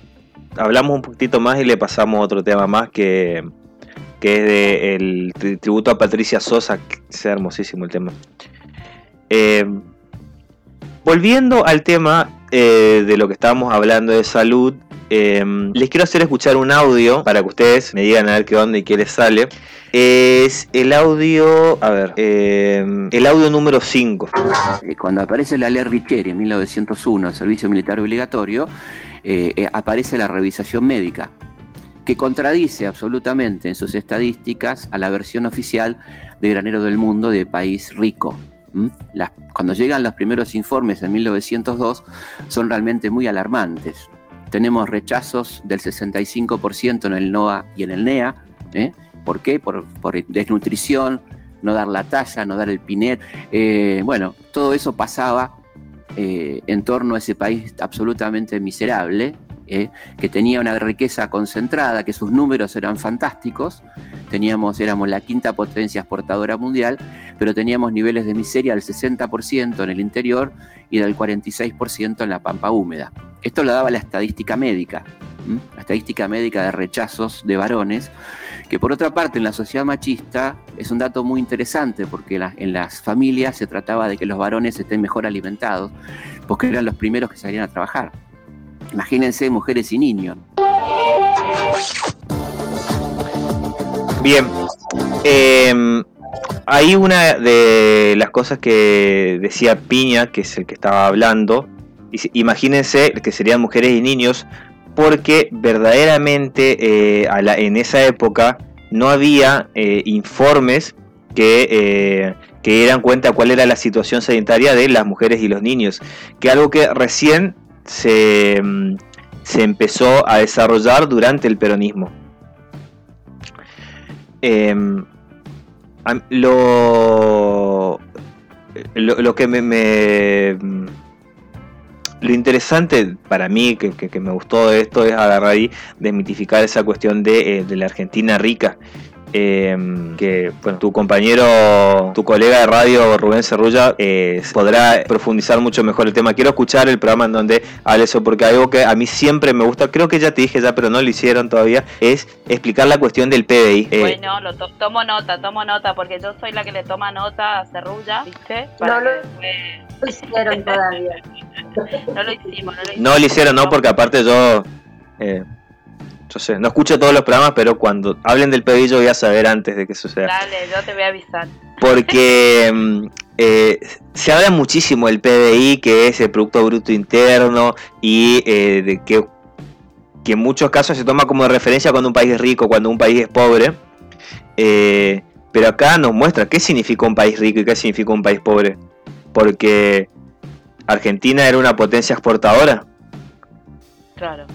hablamos un poquitito más y le pasamos otro tema más que que es de el tributo a Patricia Sosa, que es hermosísimo el tema. Eh, volviendo al tema eh, de lo que estábamos hablando de salud, eh, les quiero hacer escuchar un audio para que ustedes me digan a ver qué onda y qué les sale. Es el audio, a ver, el audio número 5. Cuando aparece la ley Richeri en 1901, el servicio militar obligatorio, aparece la revisación médica, que contradice absolutamente en sus estadísticas a la versión oficial de Granero del Mundo de país rico cuando llegan los primeros informes en 1902 son realmente muy alarmantes. Tenemos rechazos del 65% en el NOA y en el NEA. ¿eh? ¿Por qué? Por, desnutrición, no dar la talla, no dar el pinet. Eh, bueno, todo eso pasaba eh, en torno a ese país absolutamente miserable, que tenía una riqueza concentrada, que sus números eran fantásticos, teníamos, éramos la quinta potencia exportadora mundial, pero teníamos niveles de miseria del 60% en el interior y del 46% en la pampa húmeda. Esto lo daba la estadística médica, la estadística médica de rechazos de varones, que por otra parte en la sociedad machista es un dato muy interesante porque en las familias se trataba de que los varones estén mejor alimentados, porque eran los primeros que salían a trabajar. Imagínense mujeres y niños. Bien. Eh, hay una de las cosas que decía Piña, que es el que estaba hablando. Imagínense que serían mujeres y niños, porque verdaderamente eh, en esa época no había eh, informes que, eh, que dieran cuenta cuál era la situación sanitaria de las mujeres y los niños, que algo que recién se, mm, se empezó a desarrollar durante el peronismo. Em, lo, lo, que me, lo interesante para mí que, me gustó de esto es agarrar y desmitificar esa cuestión de, eh, de la Argentina rica Em, que bueno, tu compañero, tu colega de radio Rubén Cerrulla eh, podrá profundizar mucho mejor el tema. Quiero escuchar el programa en donde habla eso, porque algo que a mí siempre me gusta, creo que ya te dije ya, pero no lo hicieron todavía, es explicar la cuestión del PBI. Eh, bueno, lo tomo nota, tomo nota, porque yo soy la que le toma nota a Cerrulla, ¿viste? no lo, hicieron todavía. no lo hicimos, no lo hicimos. No lo hicieron, no, porque aparte yo... Eh, yo sé, no escucho todos los programas, pero cuando hablen del PBI yo voy a saber antes de que suceda. Dale, yo te voy a avisar. Porque mm, eh, se habla muchísimo del PBI, que es el Producto Bruto Interno, y eh, de que, que, en muchos casos se toma como referencia cuando un país es rico, cuando un país es pobre. Eh, pero acá nos muestra qué significa un país rico y qué significa un país pobre. Porque Argentina era una potencia exportadora. Claro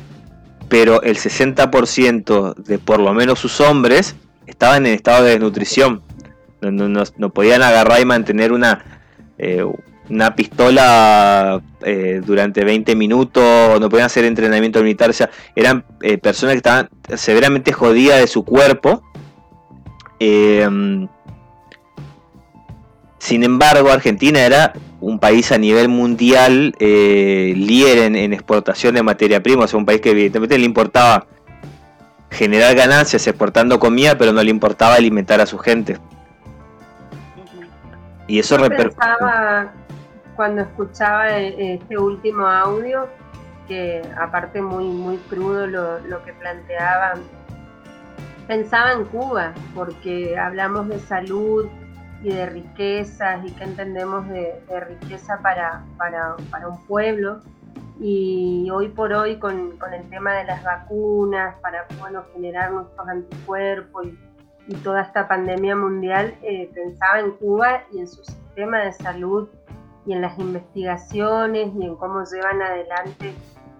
pero el 60% de por lo menos sus hombres estaban en estado de desnutrición. No, podían agarrar y mantener una, eh, una pistola eh, durante 20 minutos, no podían hacer entrenamiento militar, o sea, eran eh, personas que estaban severamente jodidas de su cuerpo. sin embargo, Argentina era un país a nivel mundial eh, líder en, exportación de materia prima, o sea, un país que evidentemente le importaba generar ganancias exportando comida, pero no le importaba alimentar a su gente. Y eso pensaba cuando escuchaba e, este último audio, que aparte muy, muy crudo lo, lo que planteaban, pensaba en Cuba, porque hablamos de salud, y de riquezas y qué entendemos de, riqueza para, para, un pueblo. Y hoy por hoy con, el tema de las vacunas, para bueno, generar nuestros anticuerpos y, toda esta pandemia mundial, eh, pensaba en Cuba y en su sistema de salud y en las investigaciones y en cómo llevan adelante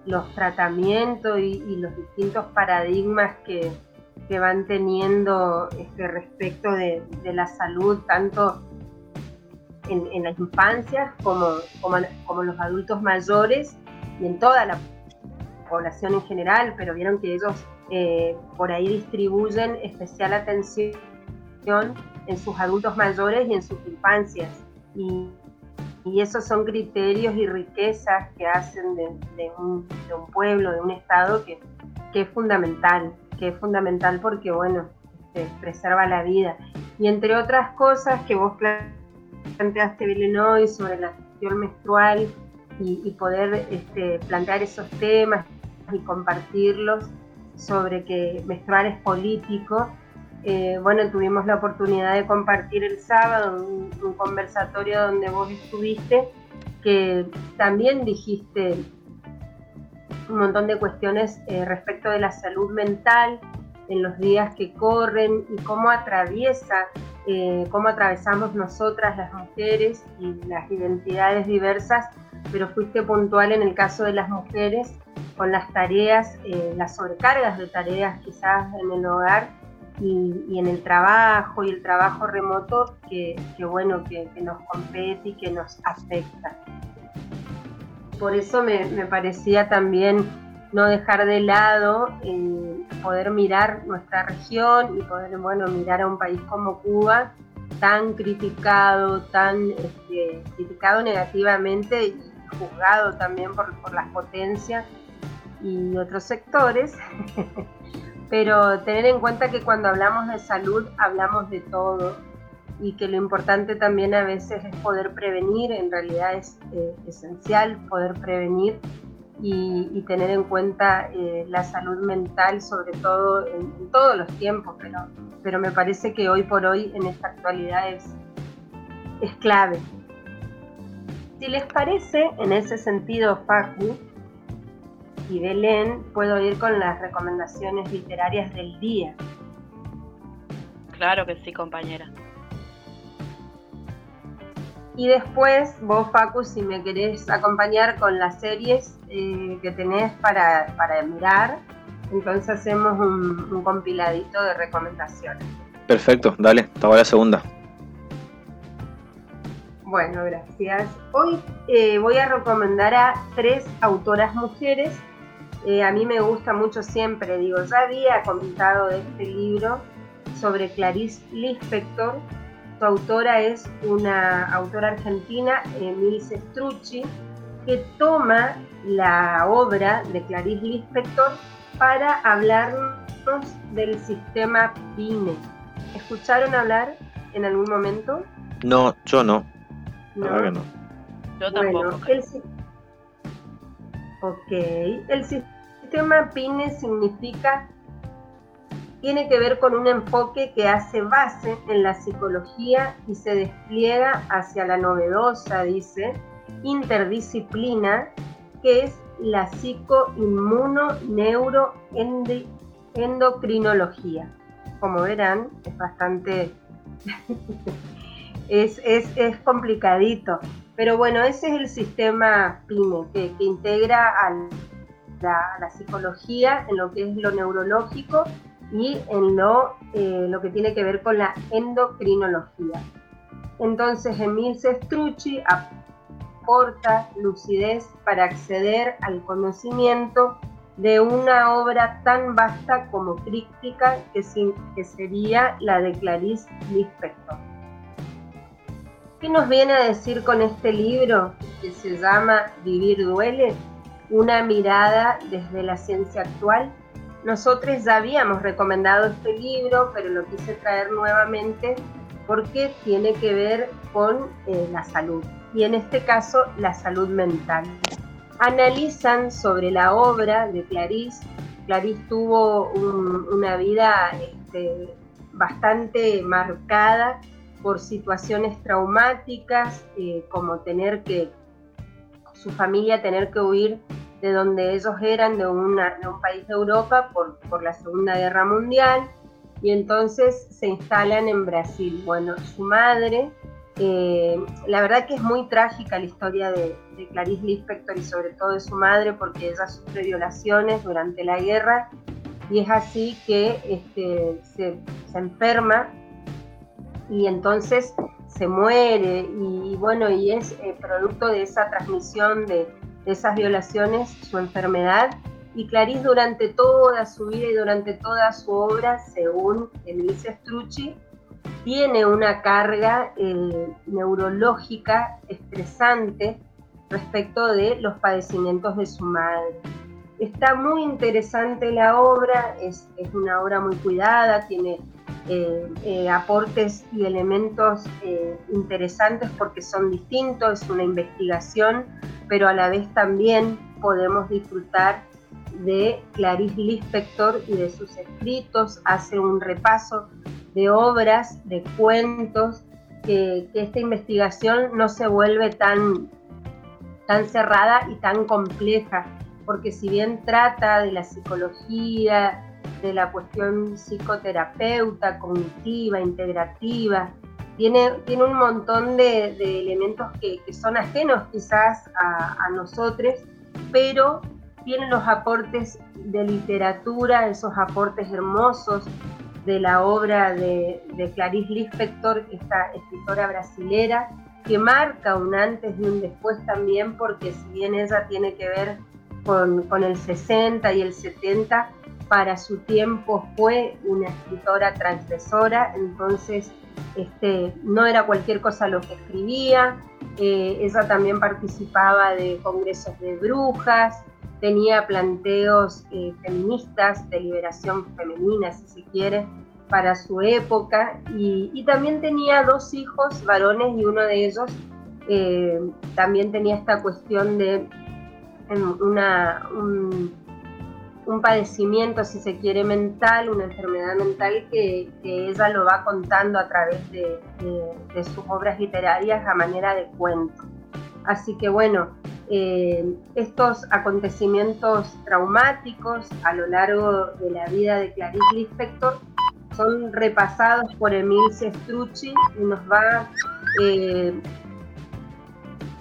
los tratamientos y, los distintos paradigmas que, van teniendo este, respecto de, la salud, tanto en, las infancias como, como, los adultos mayores y en toda la población en general, pero vieron que ellos eh, por ahí distribuyen especial atención en sus adultos mayores y en sus infancias. Y, esos son criterios y riquezas que hacen de, un, pueblo, de un estado, que, es fundamental, que es fundamental porque, bueno, este, preserva la vida. Y entre otras cosas que vos planteaste, Belén, hoy sobre la gestión menstrual y, poder este, plantear esos temas y compartirlos sobre que menstrual es político, eh, bueno, tuvimos la oportunidad de compartir el sábado un, conversatorio donde vos estuviste, que también dijiste un montón de cuestiones eh, respecto de la salud mental en los días que corren y cómo atraviesa, eh, cómo atravesamos nosotras las mujeres y las identidades diversas, pero fuiste puntual en el caso de las mujeres con las tareas, las sobrecargas de tareas quizás en el hogar y, en el trabajo y el trabajo remoto que, bueno, que, nos compete y que nos afecta. Por eso me, parecía también no dejar de lado eh, poder mirar nuestra región y poder, bueno, mirar a un país como Cuba tan criticado, tan este, criticado negativamente y juzgado también por, por las potencias y otros sectores. Pero tener en cuenta que cuando hablamos de salud hablamos de todo y que lo importante también a veces es poder prevenir, en realidad es eh, esencial poder prevenir y, tener en cuenta eh, la salud mental, sobre todo en, todos los tiempos, pero, pero me parece que hoy por hoy en esta actualidad es, es clave. Si les parece, en ese sentido, Facu, y Belén, puedo ir con las recomendaciones literarias del día. Claro que sí, compañera. Y después, vos, Facu, si me querés acompañar con las series eh, que tenés para, mirar, entonces hacemos un, compiladito de recomendaciones. Perfecto, dale, estaba la segunda. Bueno, gracias. Hoy eh, voy a recomendar a tres autoras mujeres eh, a mí me gusta mucho siempre, digo, ya había comentado de este libro sobre Clarice Lispector. Su autora es una autora argentina, Emilce Strucci, que toma la obra de Clarice Lispector para hablarnos del sistema PINE. ¿Escucharon hablar en algún momento? No, yo no. No, no. Yo tampoco. el, ok. El sistema sistema PINE significa, tiene que ver con un enfoque que hace base en la psicología y se despliega hacia la novedosa, dice, interdisciplina, que es la psicoinmuno-neuroendocrinología. Como verán, es bastante... es, es, complicadito. Pero bueno, ese es el sistema PINE, que, integra al la, psicología, en lo que es lo neurológico y en lo, eh, lo que tiene que ver con la endocrinología. Entonces, Emil Sestrucci aporta lucidez para acceder al conocimiento de una obra tan vasta como críptica que, que sería la de Clarice Lispector. ¿Qué nos viene a decir con este libro que se llama Vivir duele? una mirada desde la ciencia actual. Nosotros ya habíamos recomendado este libro, pero lo quise traer nuevamente porque tiene que ver con eh, la salud y en este caso la salud mental. Analizan sobre la obra de Clarice. Clarice tuvo una vida este, bastante marcada por situaciones traumáticas, eh, como tener que su familia tener que huir de donde ellos eran, de, un país de Europa, por, la Segunda Guerra Mundial, y entonces se instalan en Brasil. Bueno, su madre Eh, la verdad que es muy trágica la historia de, Clarice Lispector y sobre todo de su madre porque ella sufre violaciones durante la guerra y es así que este, se, enferma y entonces se muere y, bueno, y es eh, producto de esa transmisión de, esas violaciones su enfermedad y Clarice durante toda su vida y durante toda su obra, según Emilce Strucci, tiene una carga eh, neurológica estresante respecto de los padecimientos de su madre. Está muy interesante la obra, es, una obra muy cuidada, tiene eh, eh, aportes y elementos interesantes porque son distintos, es una investigación, pero a la vez también podemos disfrutar de Clarice Lispector y de sus escritos, hace un repaso de obras, de cuentos, que, esta investigación no se vuelve tan, tan cerrada y tan compleja, porque si bien trata de la psicología, de la cuestión psicoterapeuta, cognitiva, integrativa, tiene, tiene un montón de, elementos que, son ajenos quizás a, a nosotros, pero tiene los aportes de literatura, esos aportes hermosos de la obra de, Clarice Lispector, esta escritora brasilera, que marca un antes y un después también, porque si bien ella tiene que ver con, con el 60 y el 70, para su tiempo fue una escritora transgresora, entonces este, no era cualquier cosa lo que escribía, eh, ella también participaba de congresos de brujas, tenía planteos eh, feministas de liberación femenina, si se quiere, para su época, y, también tenía dos hijos varones y uno de ellos eh, también tenía esta cuestión de una, un, padecimiento, si se quiere, mental, una enfermedad mental que, ella lo va contando a través de, sus obras literarias a manera de cuento. Así que bueno, eh, estos acontecimientos traumáticos a lo largo de la vida de Clarice Lispector son repasados por Emil Sestrucci y nos va, eh,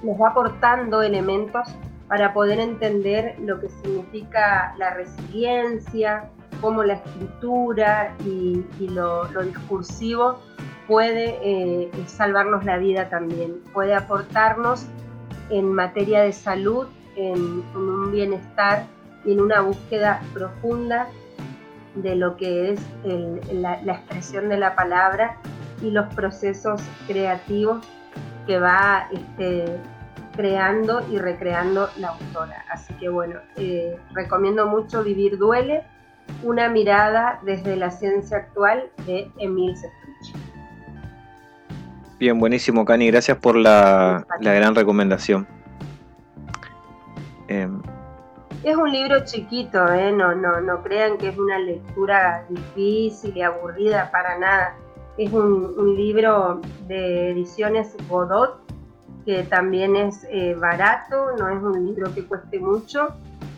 nos va aportando elementos para poder entender lo que significa la resiliencia, cómo la escritura y, lo, discursivo puede eh, salvarnos la vida también, puede aportarnos en materia de salud, en, un bienestar y en una búsqueda profunda de lo que es la, expresión de la palabra y los procesos creativos que va este, creando y recreando la autora. Así que bueno, eh, recomiendo mucho Vivir Duele, una mirada desde la ciencia actual de Emil Sestrucci. Bien, buenísimo, Cani. Gracias por la, gran recomendación. Em, es un libro chiquito, ¿eh? no, no, no crean que es una lectura difícil y aburrida para nada. Es un, libro de ediciones Godot, que también es eh, barato, no es un libro que cueste mucho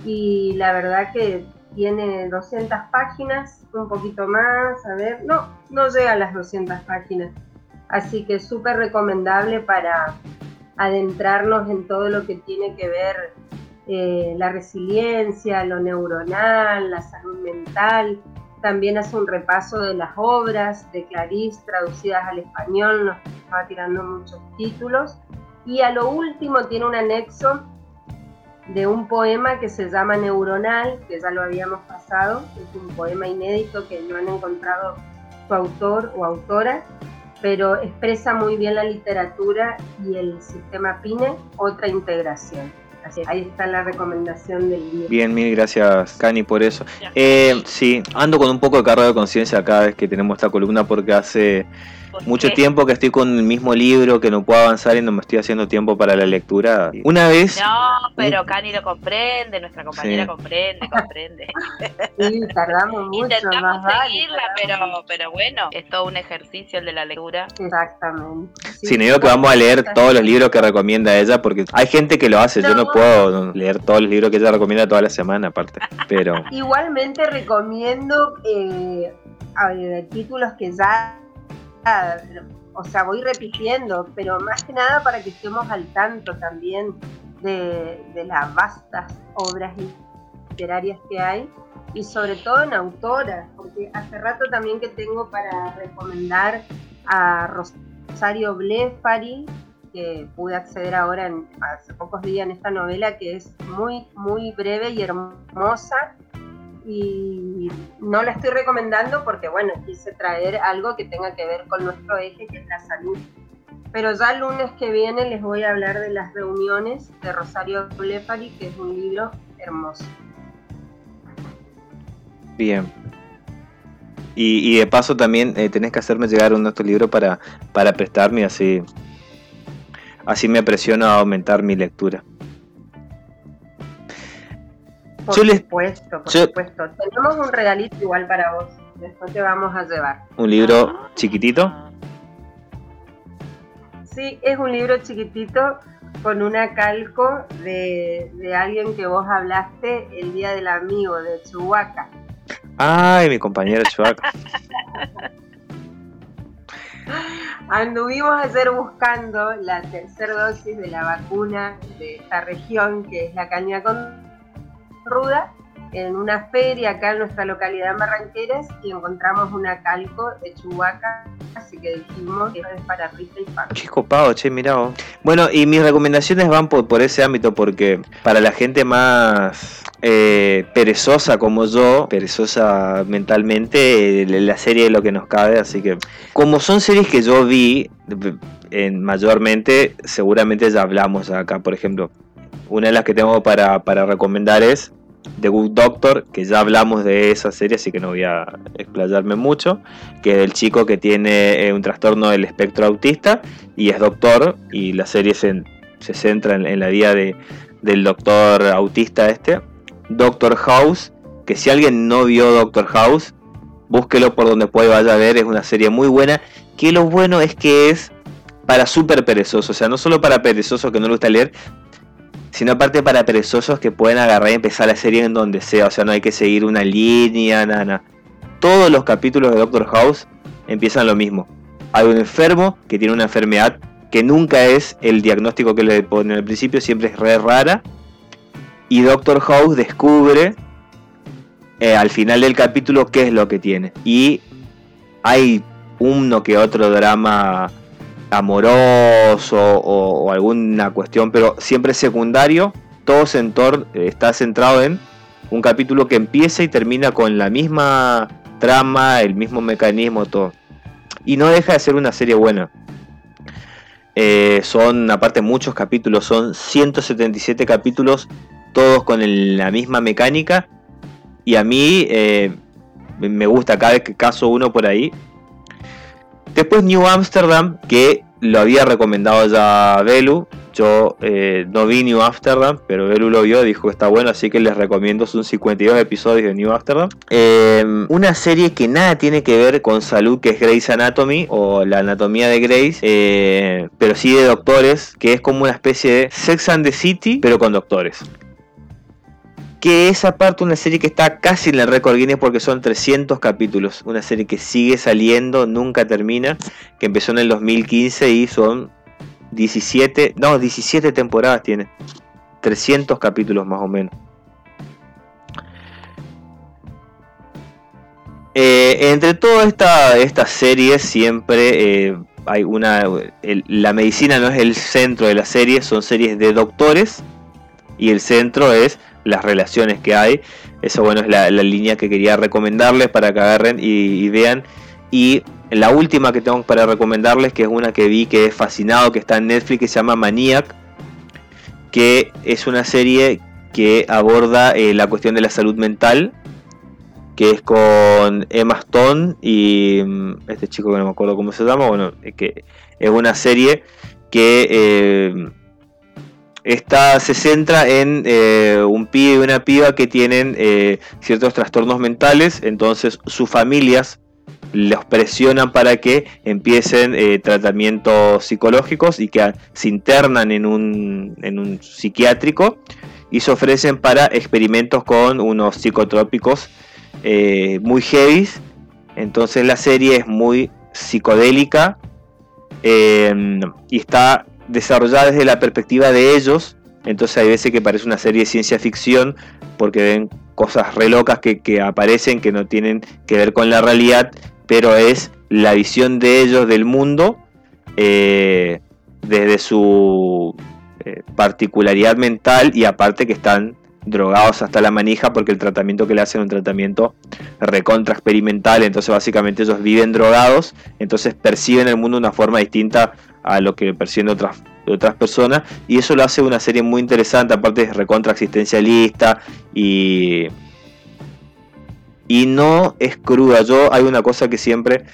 y la verdad que tiene 200 páginas, un poquito más, a ver, no, no llega a las 200 páginas Así que súper recomendable para adentrarnos en todo lo que tiene que ver eh, la resiliencia, lo neuronal, la salud mental. También hace un repaso de las obras de Clarice traducidas al español, nos estaba tirando muchos títulos. Y a lo último tiene un anexo de un poema que se llama Neuronal, que ya lo habíamos pasado, es un poema inédito que no han encontrado su autor o autora, pero expresa muy bien la literatura y el sistema PINE, otra integración. Así, ahí está la recomendación del libro. Bien, mil gracias, Cani, por eso. Eh, sí, ando con un poco de carga de conciencia cada vez que tenemos esta columna porque hace mucho tiempo que estoy con el mismo libro, que no puedo avanzar y no me estoy haciendo tiempo para la lectura. Una vez... No, pero Cani lo comprende, nuestra compañera comprende, comprende. Sí, tardamos mucho. Intentamos seguirla, pero, pero bueno, es todo un ejercicio el de la lectura. Exactamente. Sí, no digo que vamos a leer todos los libros que recomienda ella, porque hay gente que lo hace, yo no puedo leer todos los libros que ella recomienda toda la semana aparte, pero... Igualmente recomiendo eh, títulos que ya o sea, voy repitiendo, pero más que nada para que estemos al tanto también de, las vastas obras literarias que hay y sobre todo en autoras, porque hace rato también que tengo para recomendar a Rosario Blefari, que pude acceder ahora en, hace pocos días en esta novela que es muy, muy breve y hermosa. Y no la estoy recomendando porque, bueno, quise traer algo que tenga que ver con nuestro eje, que es la salud. Pero ya el lunes que viene les voy a hablar de las reuniones de Rosario Blefari, que es un libro hermoso. Bien. Y, de paso también eh, tenés que hacerme llegar un otro libro para, para prestarme así. Así me presiono a aumentar mi lectura. Por supuesto, por supuesto. Tenemos un regalito igual para vos. Después te vamos a llevar. ¿Un libro chiquitito? Sí, es un libro chiquitito con una calco de, de alguien que vos hablaste el día del amigo de Chihuahua. Ay, mi compañero Chuaca. Anduvimos ayer buscando la tercera dosis de la vacuna de esta región, que es la caña con ruda, en una feria acá en nuestra localidad en Barranqueras y encontramos una calco de Chubaca, así que dijimos que es para Rita y Paco. Qué copado, che, mirá Bueno, y mis recomendaciones van por, ese ámbito porque para la gente más eh, perezosa como yo, perezosa mentalmente, la serie es lo que nos cabe, así que como son series que yo vi en mayormente, seguramente ya hablamos acá, por ejemplo. Una de las que tengo para, para recomendar es The Good Doctor, que ya hablamos de esa serie, así que no voy a explayarme mucho, que es el chico que tiene eh, un trastorno del espectro autista y es doctor, y la serie se, se centra en, la vida de, del doctor autista este. Doctor House, que si alguien no vio Doctor House, búsquelo por donde pueda vaya a ver, es una serie muy buena, que lo bueno es que es para súper perezosos, o sea, no solo para perezosos que no le gusta leer, sino aparte para perezosos que pueden agarrar y empezar la serie en donde sea, o sea, no hay que seguir una línea, nada, Todos los capítulos de Doctor House empiezan lo mismo. Hay un enfermo que tiene una enfermedad que nunca es el diagnóstico que le ponen al principio, siempre es re rara. Y Doctor House descubre eh, al final del capítulo qué es lo que tiene. Y hay uno que otro drama amoroso o, alguna cuestión, pero siempre secundario, todo centor, eh, está centrado en un capítulo que empieza y termina con la misma trama, el mismo mecanismo, todo. Y no deja de ser una serie buena. Eh, son, aparte, muchos capítulos, son 177 capítulos, todos con la misma mecánica. Y a mí eh, me gusta cada vez que caso uno por ahí, Después New Amsterdam, que lo había recomendado ya Belu. Yo eh, no vi New Amsterdam, pero Belu lo vio, dijo que está bueno, así que les recomiendo. Son 52 episodios de New Amsterdam. Em, una serie que nada tiene que ver con salud, que es Grey's Anatomy, o la anatomía de Grey's, eh, pero sí de doctores, que es como una especie de Sex and the City, pero con doctores que es aparte una serie que está casi en el récord Guinness porque son 300 capítulos, una serie que sigue saliendo, nunca termina, que empezó en el 2015 y son 17, no, 17 temporadas tiene, 300 capítulos más o menos. Eh, entre todas estas esta series siempre eh, hay una... la medicina no es el centro de la serie, son series de doctores y el centro es las relaciones que hay. Eso bueno es la, línea que quería recomendarles para que agarren y, vean. Y la última que tengo para recomendarles, que es una que vi que es fascinado, que está en Netflix, que se llama Maniac, que es una serie que aborda eh, la cuestión de la salud mental, que es con Emma Stone y mm, este chico que no me acuerdo cómo se llama, bueno, que es una serie que... Eh, esta se centra en eh, un pibe y una piba que tienen eh, ciertos trastornos mentales, entonces sus familias los presionan para que empiecen eh, tratamientos psicológicos y que se internan en un, en un psiquiátrico y se ofrecen para experimentos con unos psicotrópicos muy heavy. Entonces la serie es muy psicodélica, y está desarrollada desde la perspectiva de ellos. Entonces hay veces que parece una serie de ciencia ficción porque ven cosas re locas que, que aparecen que no tienen que ver con la realidad, pero es la visión de ellos del mundo eh, desde su eh, particularidad mental y aparte que están drogados hasta la manija porque el tratamiento que le hacen es un tratamiento recontra experimental, entonces básicamente ellos viven drogados, entonces perciben el mundo de una forma distinta a lo que perciben otras, otras personas y eso lo hace una serie muy interesante, aparte es recontra existencialista y y no es cruda. Yo hay una cosa que siempre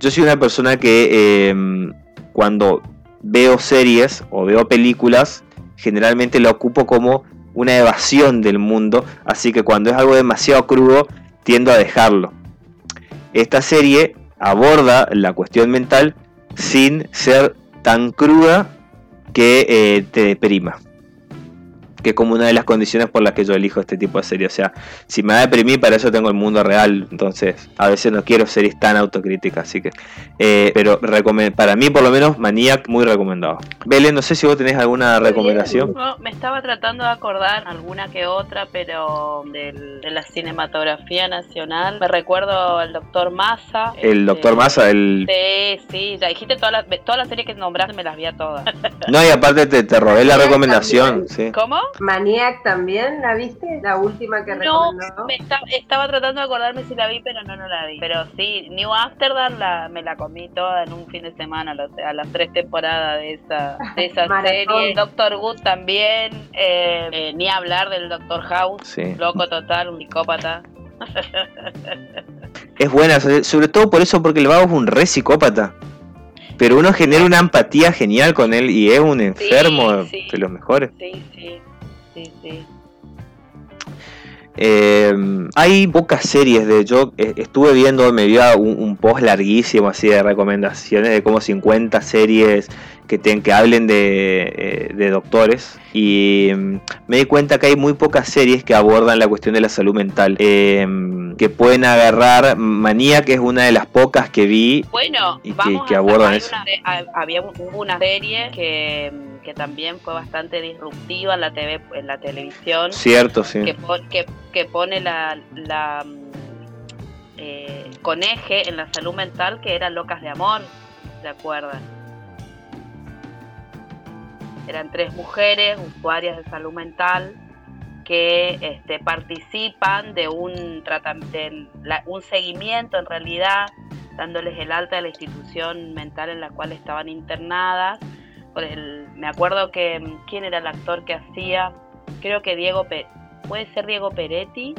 yo soy una persona que eh, cuando veo series o veo películas generalmente la ocupo como una evasión del mundo, así que cuando es algo demasiado crudo tiendo a dejarlo. Esta serie aborda la cuestión mental sin ser tan cruda que eh, te deprima. Que es como una de las condiciones por las que yo elijo este tipo de serie. O sea, si me va a deprimir, para eso tengo el mundo real. Entonces, a veces no quiero series tan autocríticas. Así que, eh, pero para mí, por lo menos, Maniac, muy recomendado. Belén, no sé si vos tenés alguna recomendación. No, me estaba tratando de acordar alguna que otra, pero del- de la cinematografía nacional. Me recuerdo el Doctor Massa. El Doctor Massa, el. Sí, sí, ya dijiste todas las todas las series que nombraste, me las vi a todas. No, y aparte te, te robé la recomendación. Sí. ¿Cómo? Maniac también, ¿la viste? La última que No, recomendó. me esta- estaba tratando de acordarme si la vi, pero no, no la vi. Pero sí, New Amsterdam la, me la comí toda en un fin de semana, o sea, las tres temporadas de esa, de esa serie. Doctor Good también, eh, eh, ni hablar del Doctor House, Sí. loco total, un psicópata. Es buena, sobre todo por eso, porque el vago es un re psicópata. Pero uno genera una empatía genial con él y es un enfermo sí. de los mejores. Sí, sí, sí, sí. Eh, hay pocas series de yo eh, estuve viendo, me dio un, un post larguísimo así de recomendaciones de como 50 series que, ten- que hablen de, eh, de doctores y mm, me di cuenta que hay muy pocas series que abordan la cuestión de la salud mental eh, que pueden agarrar Manía que es una de las pocas que vi Bueno, Y que- vamos que a abordan eso. una había una serie que, que también fue bastante disruptiva en la TV, en la televisión. Cierto, sí. Que, pon- que, que pone la, la eh, con eje en la salud mental que eran locas de amor, ¿se acuerdan? Eran tres mujeres usuarias de salud mental que este, participan de un tratamiento, un seguimiento en realidad, dándoles el alta de la institución mental en la cual estaban internadas. Por el, me acuerdo que mm, quién era el actor que hacía, creo que Diego, Pe- puede ser Diego Peretti,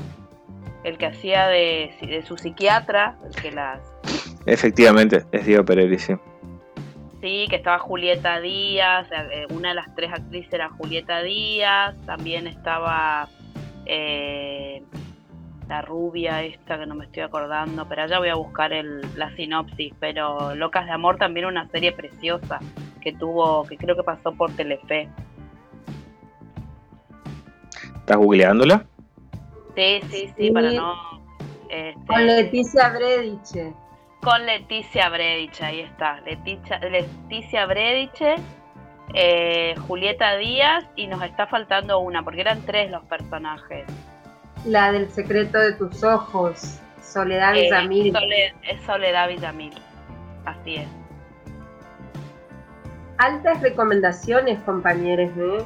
el que hacía de, de su psiquiatra, el que las efectivamente es Diego Pereira sí. Sí, que estaba Julieta Díaz, eh, una de las tres actrices era Julieta Díaz, también estaba eh, la rubia esta que no me estoy acordando, pero allá voy a buscar el, la sinopsis, pero Locas de Amor también una serie preciosa que tuvo, que creo que pasó por Telefe. ¿estás googleándola? Sí, sí, sí, Sí. para no... este, Con Leticia Brediche. con Leticia Brediche, ahí está. Leticia, Leticia Brediche, eh, Julieta Díaz y nos está faltando una, porque eran tres los personajes. La del secreto de tus ojos. Soledad Eh, Villamil. Es Soledad Villamil, así es. Altas recomendaciones, compañeros, ¿eh?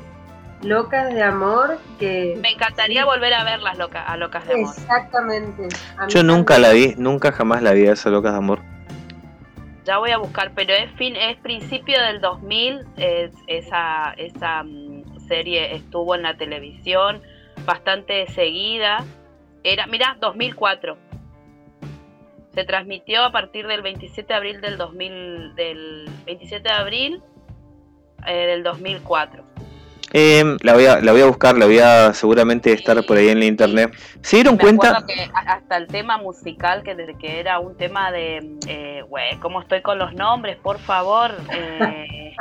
Locas de amor que... Me encantaría volver a ver las locas, a Locas de Amor. Exactamente. Yo nunca también. la vi, nunca jamás la vi a esa Locas de Amor. Ya voy a buscar, pero es fin, es principio del 2000, es- esa, esa mm, serie estuvo en la televisión bastante seguida. Era, mira, 2004. Se transmitió a partir del 27 de abril del 2000, del 27 de abril eh, del 2004. Eh, la, voy a, la voy a buscar, la voy a seguramente estar por ahí en la internet. ¿Se dieron Me cuenta? acuerdo que hasta el tema musical, que desde que era un tema de, eh, güey, ¿cómo estoy con los nombres? Por favor. eh,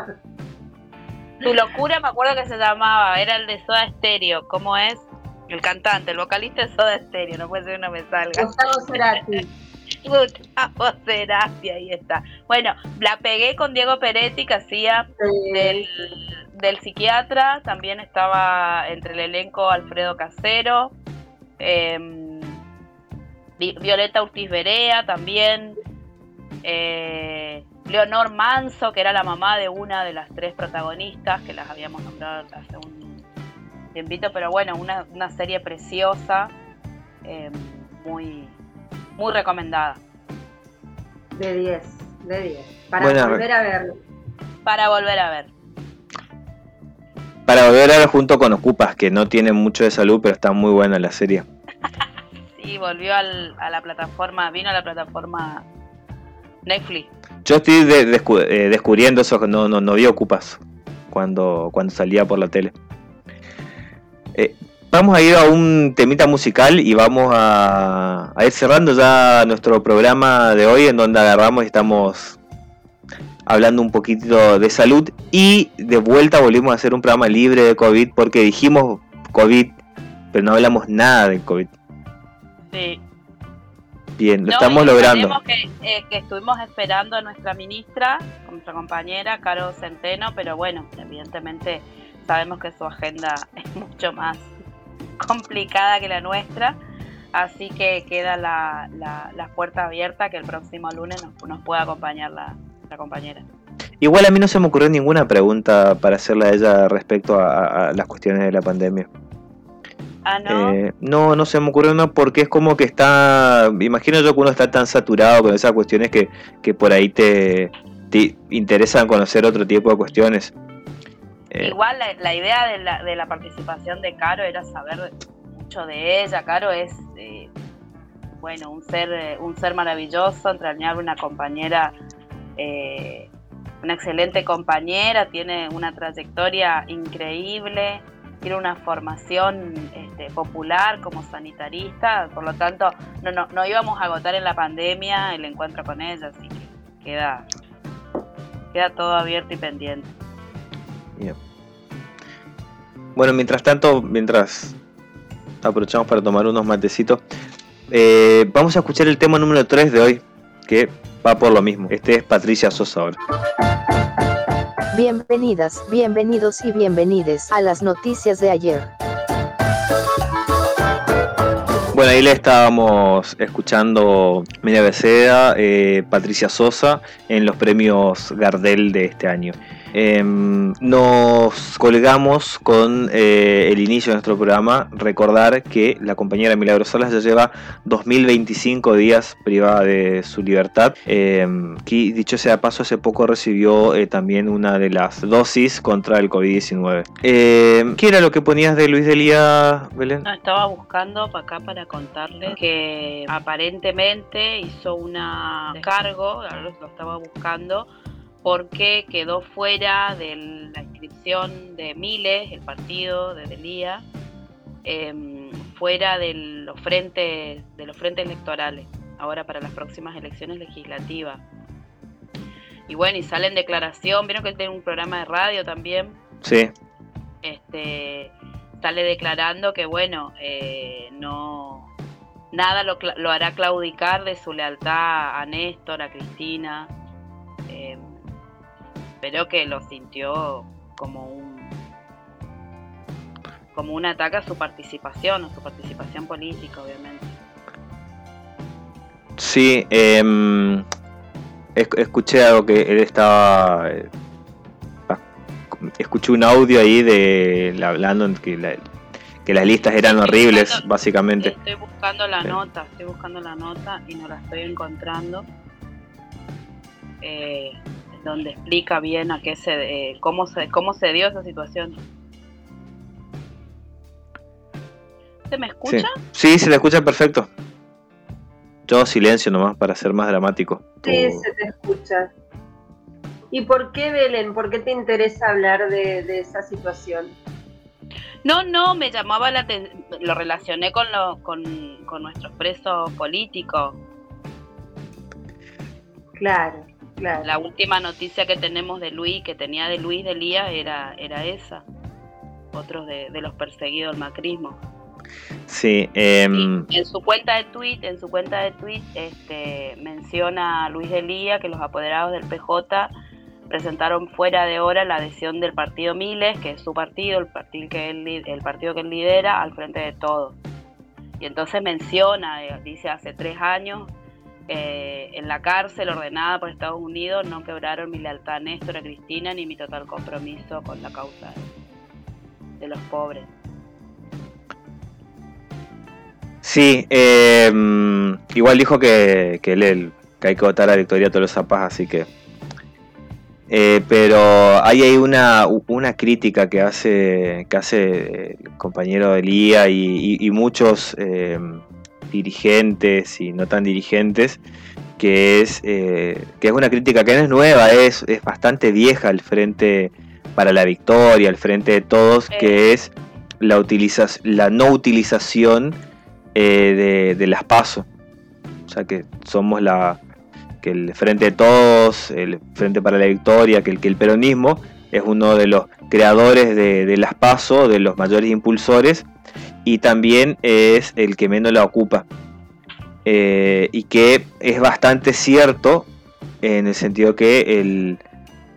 tu locura, me acuerdo que se llamaba, era el de Soda Stereo. ¿Cómo es? El cantante, el vocalista de Soda Stereo, no puede ser que no me salga. Gustavo Cerati. Puta voceras, y ahí está. Bueno, la pegué con Diego Peretti, que hacía del, del psiquiatra. También estaba entre el elenco Alfredo Casero. em, Vi- Violeta Ortiz Berea también. eh, Leonor Manso, que era la mamá de una de las tres protagonistas, que las habíamos nombrado hace un tiempito, pero bueno, una, una serie preciosa, eh, muy, muy recomendada. De 10, de 10. Para Buena volver a verlo. Para volver a ver. Para volver a ver junto con Ocupas, que no tiene mucho de salud, pero está muy buena la serie. Sí, volvió al- a la plataforma, vino a la plataforma Netflix. Yo estoy de- descu- eh, descubriendo eso, que no, no, no vi Ocupas cuando, cuando salía por la tele. Eh, vamos a ir a un temita musical y vamos a, a ir cerrando ya nuestro programa de hoy, en donde agarramos y estamos hablando un poquito de salud. Y de vuelta volvimos a hacer un programa libre de COVID, porque dijimos COVID, pero no hablamos nada de COVID. Sí. Bien, lo No, estamos logrando. Que, eh, que estuvimos esperando a nuestra ministra, a nuestra compañera, Caro Centeno, pero bueno, evidentemente sabemos que su agenda es mucho más complicada que la nuestra, así que queda la, la, la puerta abierta que el próximo lunes nos, nos pueda acompañar la, la compañera. Igual a mí no se me ocurrió ninguna pregunta para hacerle a ella respecto a, a- a las cuestiones de la pandemia. Ah, no. Eh, no, no se me ocurrió una porque es como que está, imagino yo que uno está tan saturado con esas cuestiones que, que por ahí te, te interesan conocer otro tipo de cuestiones. Eh, Igual la, la idea de la, de la participación de Caro era saber mucho de ella. Caro es, eh, bueno, un ser, eh, un ser maravilloso, entrañable, una compañera, eh, una excelente compañera, tiene una trayectoria increíble, tiene una formación este, popular como sanitarista, por lo tanto no, no, no íbamos a agotar en la pandemia el encuentro con ella, así que queda, queda todo abierto y pendiente. Bien. Bueno, mientras tanto, mientras aprovechamos para tomar unos matecitos, eh, vamos a escuchar el tema número 3 de hoy, que va por lo mismo. Este es Patricia Sosa ahora. Bienvenidas, bienvenidos y bienvenides a las noticias de ayer. Bueno, ahí le estábamos escuchando Media Beceda, eh, Patricia Sosa en los premios Gardel de este año. Em, nos colgamos con eh, el inicio de nuestro programa. Recordar que la compañera Milagro Salas ya lleva 2025 días privada de su libertad. Em, que dicho sea paso, hace poco recibió eh, también una de las dosis contra el COVID-19. Em, ¿Qué era lo que ponías de Luis Delía, Belén? No, estaba buscando para acá para contarles que aparentemente hizo una descargo, ahora lo estaba buscando, porque quedó fuera de la inscripción de Miles, el partido de Delía, em, fuera de los frentes, de los frentes electorales, ahora para las próximas elecciones legislativas. Y bueno, y sale en declaración, vieron que él tiene un programa de radio también, Sí. este sale declarando que bueno eh, no nada lo, lo hará claudicar de su lealtad a Néstor a Cristina eh, pero que lo sintió como un como un ataque a su participación a su participación política obviamente Sí, esc- escuché algo que él estaba. eh, ah, escuché un audio ahí de hablando que, la- que las listas eran horribles, básicamente. estoy buscando la Sí. nota estoy buscando la nota y no la estoy encontrando eh, donde explica bien a qué se eh, cómo se cómo se dio esa situación ¿Se me escucha? sí, se le escucha perfecto. Yo silencio nomás para ser más dramático. Sí, se te escucha. ¿Y por qué, Belén? ¿Por qué te interesa hablar de, de esa situación? No, no, me llamaba la atención, lo relacioné con, lo, con, con nuestros presos políticos. Claro, claro. La última noticia que tenemos de Luis, que tenía de Luis Delía, era, era esa. Otros de, de los perseguidos del macrismo. Sí, em, en su cuenta de tweet, en su cuenta de tweet, este, menciona a Luis Delía que los apoderados del PJ presentaron fuera de hora la adhesión del partido Miles, que es su partido, el partido que él, el partido que él lidera, al frente de todos. Y entonces menciona, eh, dice hace tres años, eh, en la cárcel ordenada por Estados Unidos no quebraron mi lealtad a Néstor, a Cristina, ni mi total compromiso con la causa de los pobres. Sí, eh, igual dijo que, que, él, que hay que votar a Victoria todos los zapas, así que... Eh, pero ahí hay una, una crítica que hace, que hace el compañero Elía y, y, muchos eh, dirigentes y no tan dirigentes, que es, que es una crítica que no es nueva, es, es bastante vieja al frente para la victoria, al frente de todos, que es la, utiliza la no utilización eh, de, las PASO. O sea que somos la que el Frente de Todos, el Frente para la Victoria, que el, que el peronismo es uno de los creadores de, las PASO, de los mayores impulsores, y también es el que menos la ocupa. Eh, y que es bastante cierto en el sentido que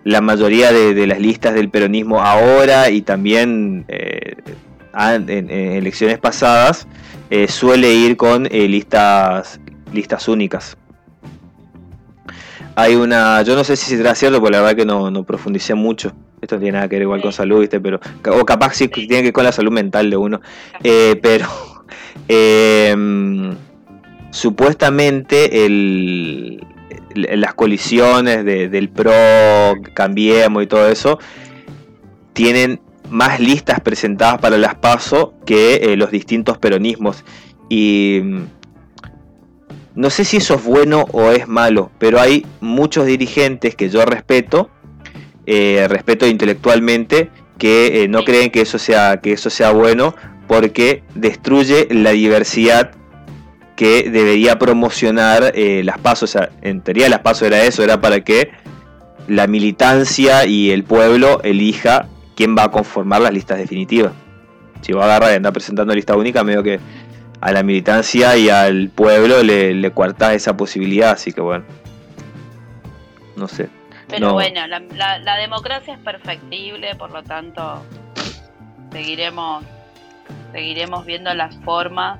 la mayoría de, las listas del peronismo ahora y también eh, en, elecciones pasadas eh, suele ir con listas, listas únicas. Hay una, yo no sé si será cierto, porque la verdad que no, no profundicé mucho. Esto no tiene nada que ver igual con salud, ¿viste? Pero, o capaz sí tiene que ver con la salud mental de uno. Eh, pero em, supuestamente el, las colisiones del PRO, Cambiemos y todo eso, tienen más listas presentadas para las PASO que eh, los distintos peronismos. Y no sé si eso es bueno o es malo, pero hay muchos dirigentes que yo respeto, eh, respeto intelectualmente, que eh, no creen que eso, sea, que eso sea bueno porque destruye la diversidad que debería promocionar las PASO. O sea, en teoría las PASO era eso, era para que la militancia y el pueblo elija quién va a conformar las listas definitivas. Si va a agarrar y andar presentando lista única, medio que a la militancia y al pueblo le, le esa posibilidad, así que bueno. No sé. Pero bueno, la, democracia es perfectible, por lo tanto seguiremos seguiremos viendo las formas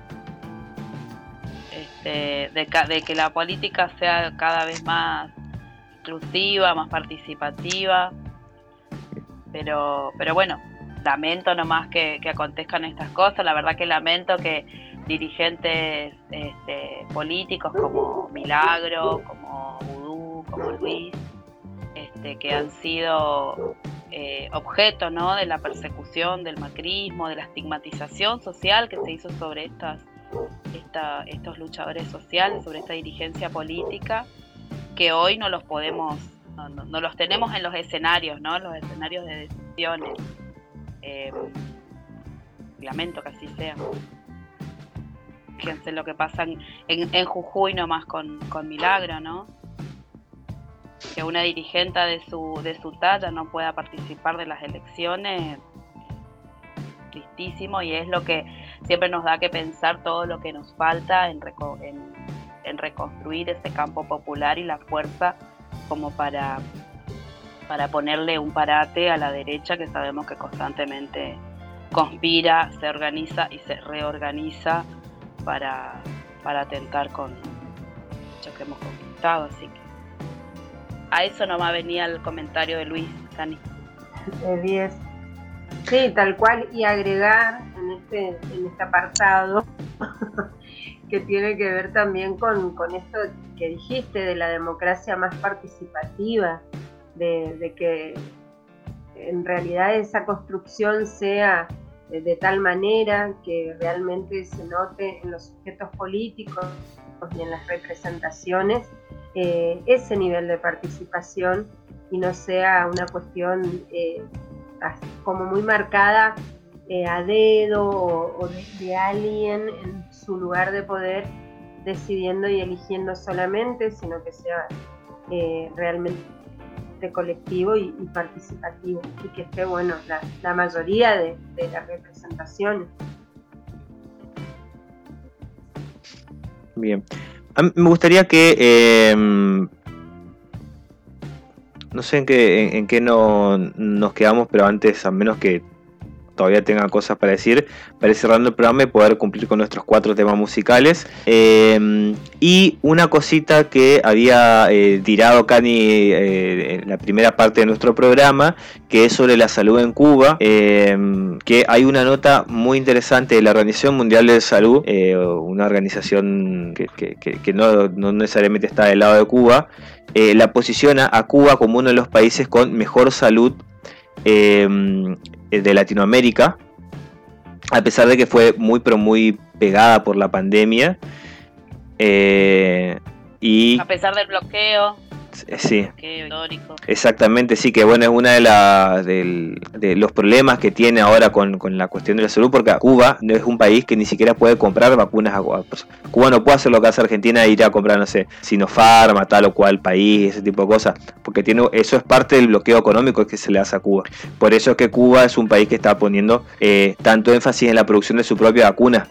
este, de, de, que la política sea cada vez más inclusiva, más participativa pero, pero bueno, lamento nomás que, que acontezcan estas cosas, la verdad que lamento que dirigentes este, políticos como Milagro, como Vudú, como Luis, este, que han sido eh, objeto ¿no? de la persecución, del macrismo, de la estigmatización social que se hizo sobre estas, estos luchadores sociales, sobre esta dirigencia política, que hoy no los podemos no, los tenemos en los escenarios, ¿no? Los escenarios de decisiones. Eh, lamento que así sea. Fíjense lo que pasa en, en, Jujuy nomás con, con Milagro, ¿no? Que una dirigente de su, de su talla no pueda participar de las elecciones, tristísimo, y es lo que siempre nos da que pensar todo lo que nos falta en, en, en reconstruir ese campo popular y la fuerza como para, para ponerle un parate a la derecha que sabemos que constantemente conspira, se organiza y se reorganiza para, para atentar con lo que hemos conquistado. Así que a eso nomás venía el comentario de Luis Cani. 10. Sí, tal cual, y agregar en este, en este apartado que tiene que ver también con, esto que dijiste de la democracia más participativa, de, que en realidad esa construcción sea de, tal manera que realmente se note en los sujetos políticos y en las representaciones eh, ese nivel de participación y no sea una cuestión eh, como muy marcada eh, a dedo o, de, alguien en su lugar de poder decidiendo y eligiendo solamente, sino que sea eh, este colectivo y, participativo y que esté bueno la, la mayoría de, las representaciones. Bien. Me gustaría que em, no sé en qué, en qué no, nos quedamos, pero antes, a menos que todavía tenga cosas para decir, para ir cerrando el programa y poder cumplir con nuestros cuatro temas musicales. Eh, y una cosita que había eh, tirado Cani eh, en la primera parte de nuestro programa, que es sobre la salud en Cuba, eh, que hay una nota muy interesante de la Organización Mundial de Salud, eh, una organización que, no, necesariamente está del lado de Cuba, la posiciona a Cuba como uno de los países con mejor salud eh, de Latinoamérica, a pesar de que fue muy pero muy pegada por la pandemia. Eh, y A pesar del bloqueo, sí, bloqueo histórico. Exactamente, sí, que bueno, es una de, de los problemas que tiene ahora con, con la cuestión de la salud, porque Cuba no es un país que ni siquiera puede comprar vacunas. a- a- pues, Cuba no puede hacer lo que hace Argentina e ir a comprar, no sé, Sinopharma, tal o cual país, ese tipo de cosas, porque tiene eso es parte del bloqueo económico que se le hace a Cuba. Por eso es que Cuba es un país que está poniendo eh, tanto énfasis en la producción de su propia vacuna.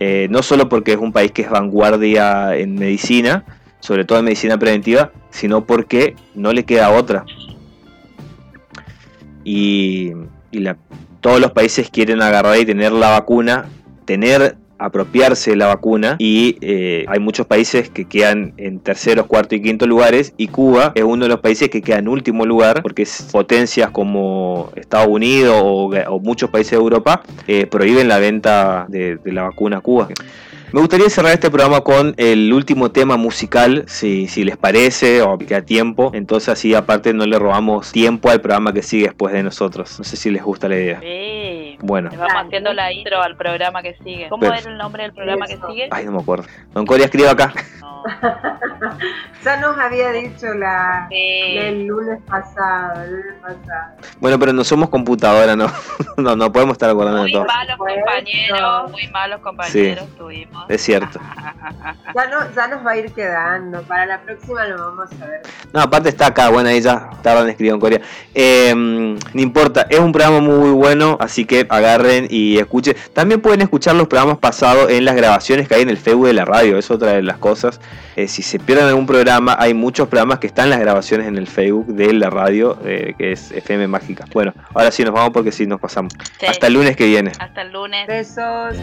Eh, no solo porque es un país que es vanguardia en medicina, sobre todo en medicina preventiva, sino porque no le queda otra. Y, la- todos los países quieren agarrar y tener la vacuna, tener, apropiarse de la vacuna, y eh, hay muchos países que quedan en terceros, cuarto y quinto lugares, y Cuba es uno de los países que queda en último lugar, porque potencias como Estados Unidos o, o muchos países de Europa eh, prohíben la venta de, de la vacuna a Cuba. Me gustaría cerrar este programa con el último tema musical, si, si les parece o queda tiempo. Entonces así aparte no le robamos tiempo al programa que sigue después de nosotros. No sé si les gusta la idea. Bueno. Les vamos haciendo la intro al programa que sigue. ¿Cómo Pero- era el nombre del programa que sigue? Ay, no me acuerdo. Don Coria, escriba acá. Ya nos había dicho la, el lunes pasado, el lunes pasado. Bueno, pero no somos computadora, no. No, no podemos estar acordando de Muy todo. malos compañeros, muy malos compañeros tuvimos. Es cierto. Ya, no, ya nos va a ir quedando. Para la próxima lo vamos a ver. No, aparte está acá, bueno, ahí ya tardan en escribir en Corea. Eh, no importa, es un programa muy bueno, así que agarren y escuchen. También pueden escuchar los programas pasados en las grabaciones que hay en el Facebook de la radio, es otra de las cosas. Eh, si se pierden algún programa, hay muchos programas que están en las grabaciones en el Facebook de la radio, eh, que es FM Mágica. Bueno, ahora sí nos vamos porque sí nos pasamos. Sí. Hasta el lunes que viene. Hasta el lunes. Besos.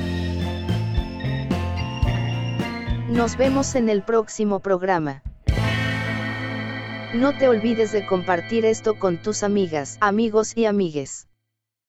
Nos vemos en el próximo programa. No te olvides de compartir esto con tus amigas, amigos y amigues.